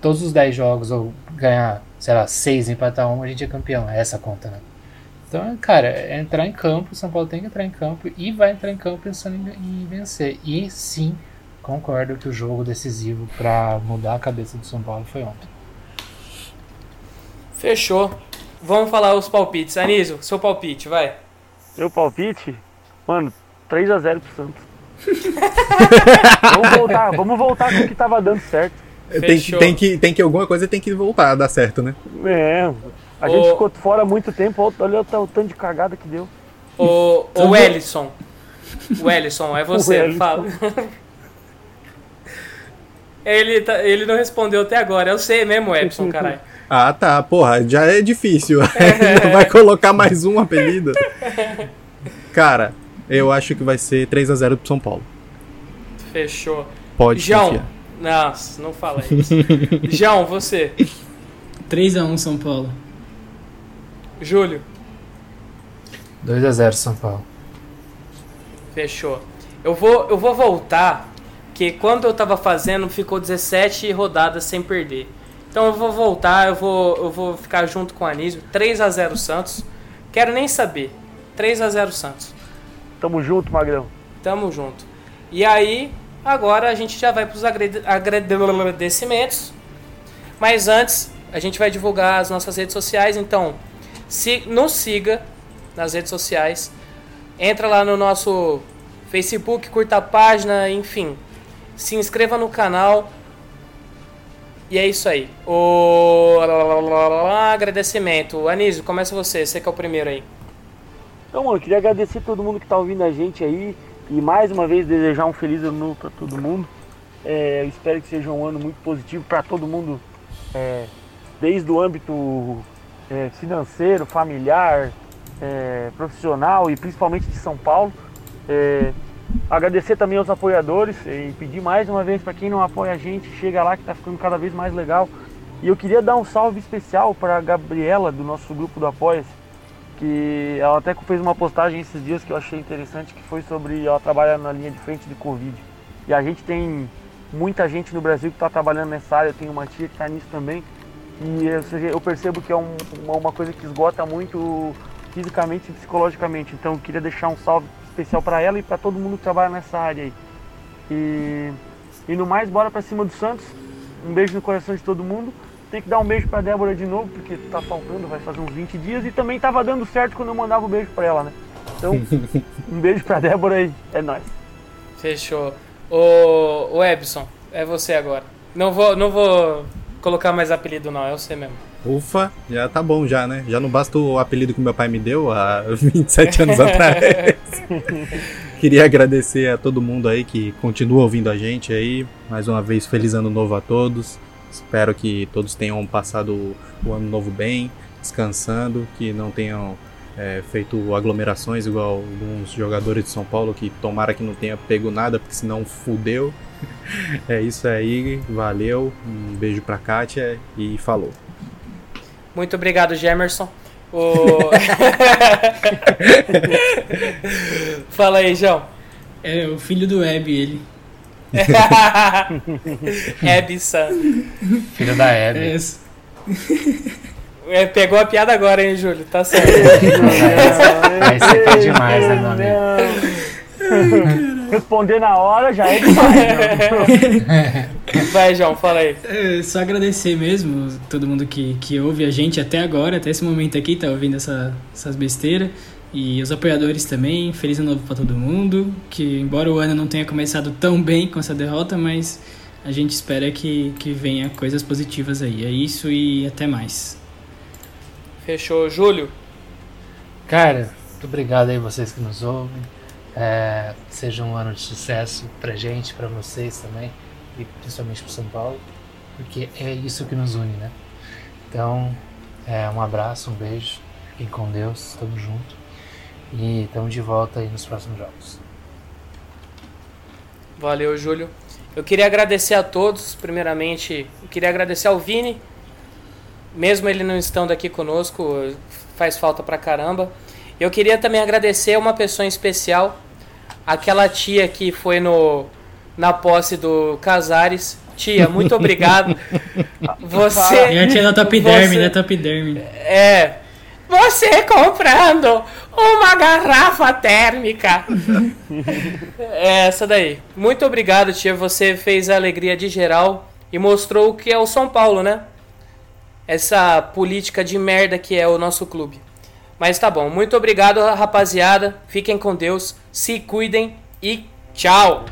todos os 10 jogos ou ganhar, sei lá, 6 e empatar um, a gente é campeão. É essa a conta, né? Então, cara, é entrar em campo, o São Paulo tem que entrar em campo e vai entrar em campo pensando em, em vencer. E sim, concordo que o jogo decisivo pra mudar a cabeça do São Paulo foi ontem. Fechou. Vamos falar os palpites. Anísio, seu palpite, vai. Meu palpite, mano, 3x0 pro Santos. (laughs) vamos voltar, vamos voltar com o que tava dando certo. Tem, que- tem, que, tem que alguma coisa tem que voltar a dar certo, né? É, a Ô. gente ficou fora muito tempo, olha o o tanto de cagada que deu. O, o Ellison. O Ellison, é você. (laughs) Ellison. Fala. Ele, tá- ele não respondeu até agora. Eu sei mesmo, Ellison, caralho. (laughs) Ah, tá, porra, já é difícil. (laughs) Ainda vai colocar mais um apelido. Cara, eu acho que vai ser 3x0 pro São Paulo. Fechou. Pode João. confiar. Nossa, não fala isso. João, você. 3x1 São Paulo. Júlio. 2 a 0 São Paulo. Fechou. Eu vou, eu vou voltar, que quando eu tava fazendo ficou 17 rodadas sem perder. Então eu vou voltar, eu vou, eu vou ficar junto com o Anísio. 3 a 0 Santos. Quero nem saber. 3 a 0 Santos. Tamo junto, Magrão. Tamo junto. E aí, agora a gente já vai pros agrade- agradecimentos. Mas antes, a gente vai divulgar as nossas redes sociais. Então, se, nos siga nas redes sociais. Entra lá no nosso Facebook, curta a página, enfim. Se inscreva no canal. E é isso aí. O agradecimento. Anísio, começa você. Você que é o primeiro aí. Então, mano, queria agradecer todo mundo que tá ouvindo a gente aí e mais uma vez desejar um feliz ano novo pra todo mundo. É, espero que seja um ano muito positivo para todo mundo, é, desde o âmbito é, financeiro, familiar, é, profissional e principalmente de São Paulo. É, agradecer também aos apoiadores e pedir mais uma vez para quem não apoia a gente, chega lá que está ficando cada vez mais legal. E eu queria dar um salve especial para a Gabriela do nosso grupo do Apoia-se, que ela até fez uma postagem esses dias que eu achei interessante, que foi sobre ela trabalhar na linha de frente de Covid. E a gente tem muita gente no Brasil que está trabalhando nessa área, eu tenho uma tia que está nisso também. E eu percebo que é um, uma coisa que esgota muito fisicamente e psicologicamente. Então eu queria deixar um salve especial para ela e para todo mundo que trabalha nessa área aí. E, e no mais, bora para cima do Santos. Um beijo no coração de todo mundo. Tem que dar um beijo para Débora de novo, porque tá faltando, vai fazer uns 20 dias. E também tava dando certo quando eu mandava o um beijo para ela, né? Então, (laughs) um beijo para Débora e é nóis. Fechou. Ô, ô Ebson, é você agora. Não vou, não vou colocar mais apelido não, é você mesmo. Ufa, já tá bom já, né? Já não basta o apelido que meu pai me deu há (laughs) 27 anos atrás. (laughs) Queria agradecer a todo mundo aí que continua ouvindo a gente aí. Mais uma vez, feliz ano novo a todos. Espero que todos tenham passado o ano novo bem, descansando, que não tenham é, feito aglomerações igual alguns jogadores de São Paulo que tomara que não tenha pego nada, porque senão fudeu. (laughs) É isso aí, valeu, um beijo pra Kátia e falou. Muito obrigado, Gemerson. O... (laughs) Fala aí, João. É o filho do Web, ele. (laughs) Ebson. Filho da Hebe. É, É, pegou a piada agora, hein, Júlio? Tá certo. Aí você quer demais, né, meu amigo? Responder na hora já é demais. né? (laughs) Vai, João, fala aí. É, só agradecer mesmo todo mundo que, que ouve a gente até agora, até esse momento aqui, tá ouvindo essa, essas besteiras. E os apoiadores também, feliz ano novo pra todo mundo. Que embora o ano não tenha começado tão bem com essa derrota, mas a gente espera que, que venha coisas positivas aí. É isso e até mais. Fechou, Júlio. Cara, muito obrigado aí vocês que nos ouvem. É, seja um ano de sucesso pra gente, pra vocês também, e principalmente pro São Paulo, porque é isso que nos une, né? Então, é, um abraço, um beijo, fiquem com Deus, tamo junto. E estamos de volta aí nos próximos jogos. Valeu, Júlio. Eu queria agradecer a todos, primeiramente, eu queria agradecer ao Vini, mesmo ele não estando aqui conosco, faz falta pra caramba. Eu queria também agradecer uma pessoa em especial, aquela tia que foi no na posse do Casares. Tia, muito obrigado. (laughs) Você. E a tia da Top Derm, da Top Derm. É. Você comprando uma garrafa térmica. é essa daí. Muito obrigado, tia. Você fez a alegria de geral e mostrou o que é o São Paulo, né? Essa política de merda que é o nosso clube. Mas tá bom. Muito obrigado, rapaziada. Fiquem com Deus. Se cuidem e tchau.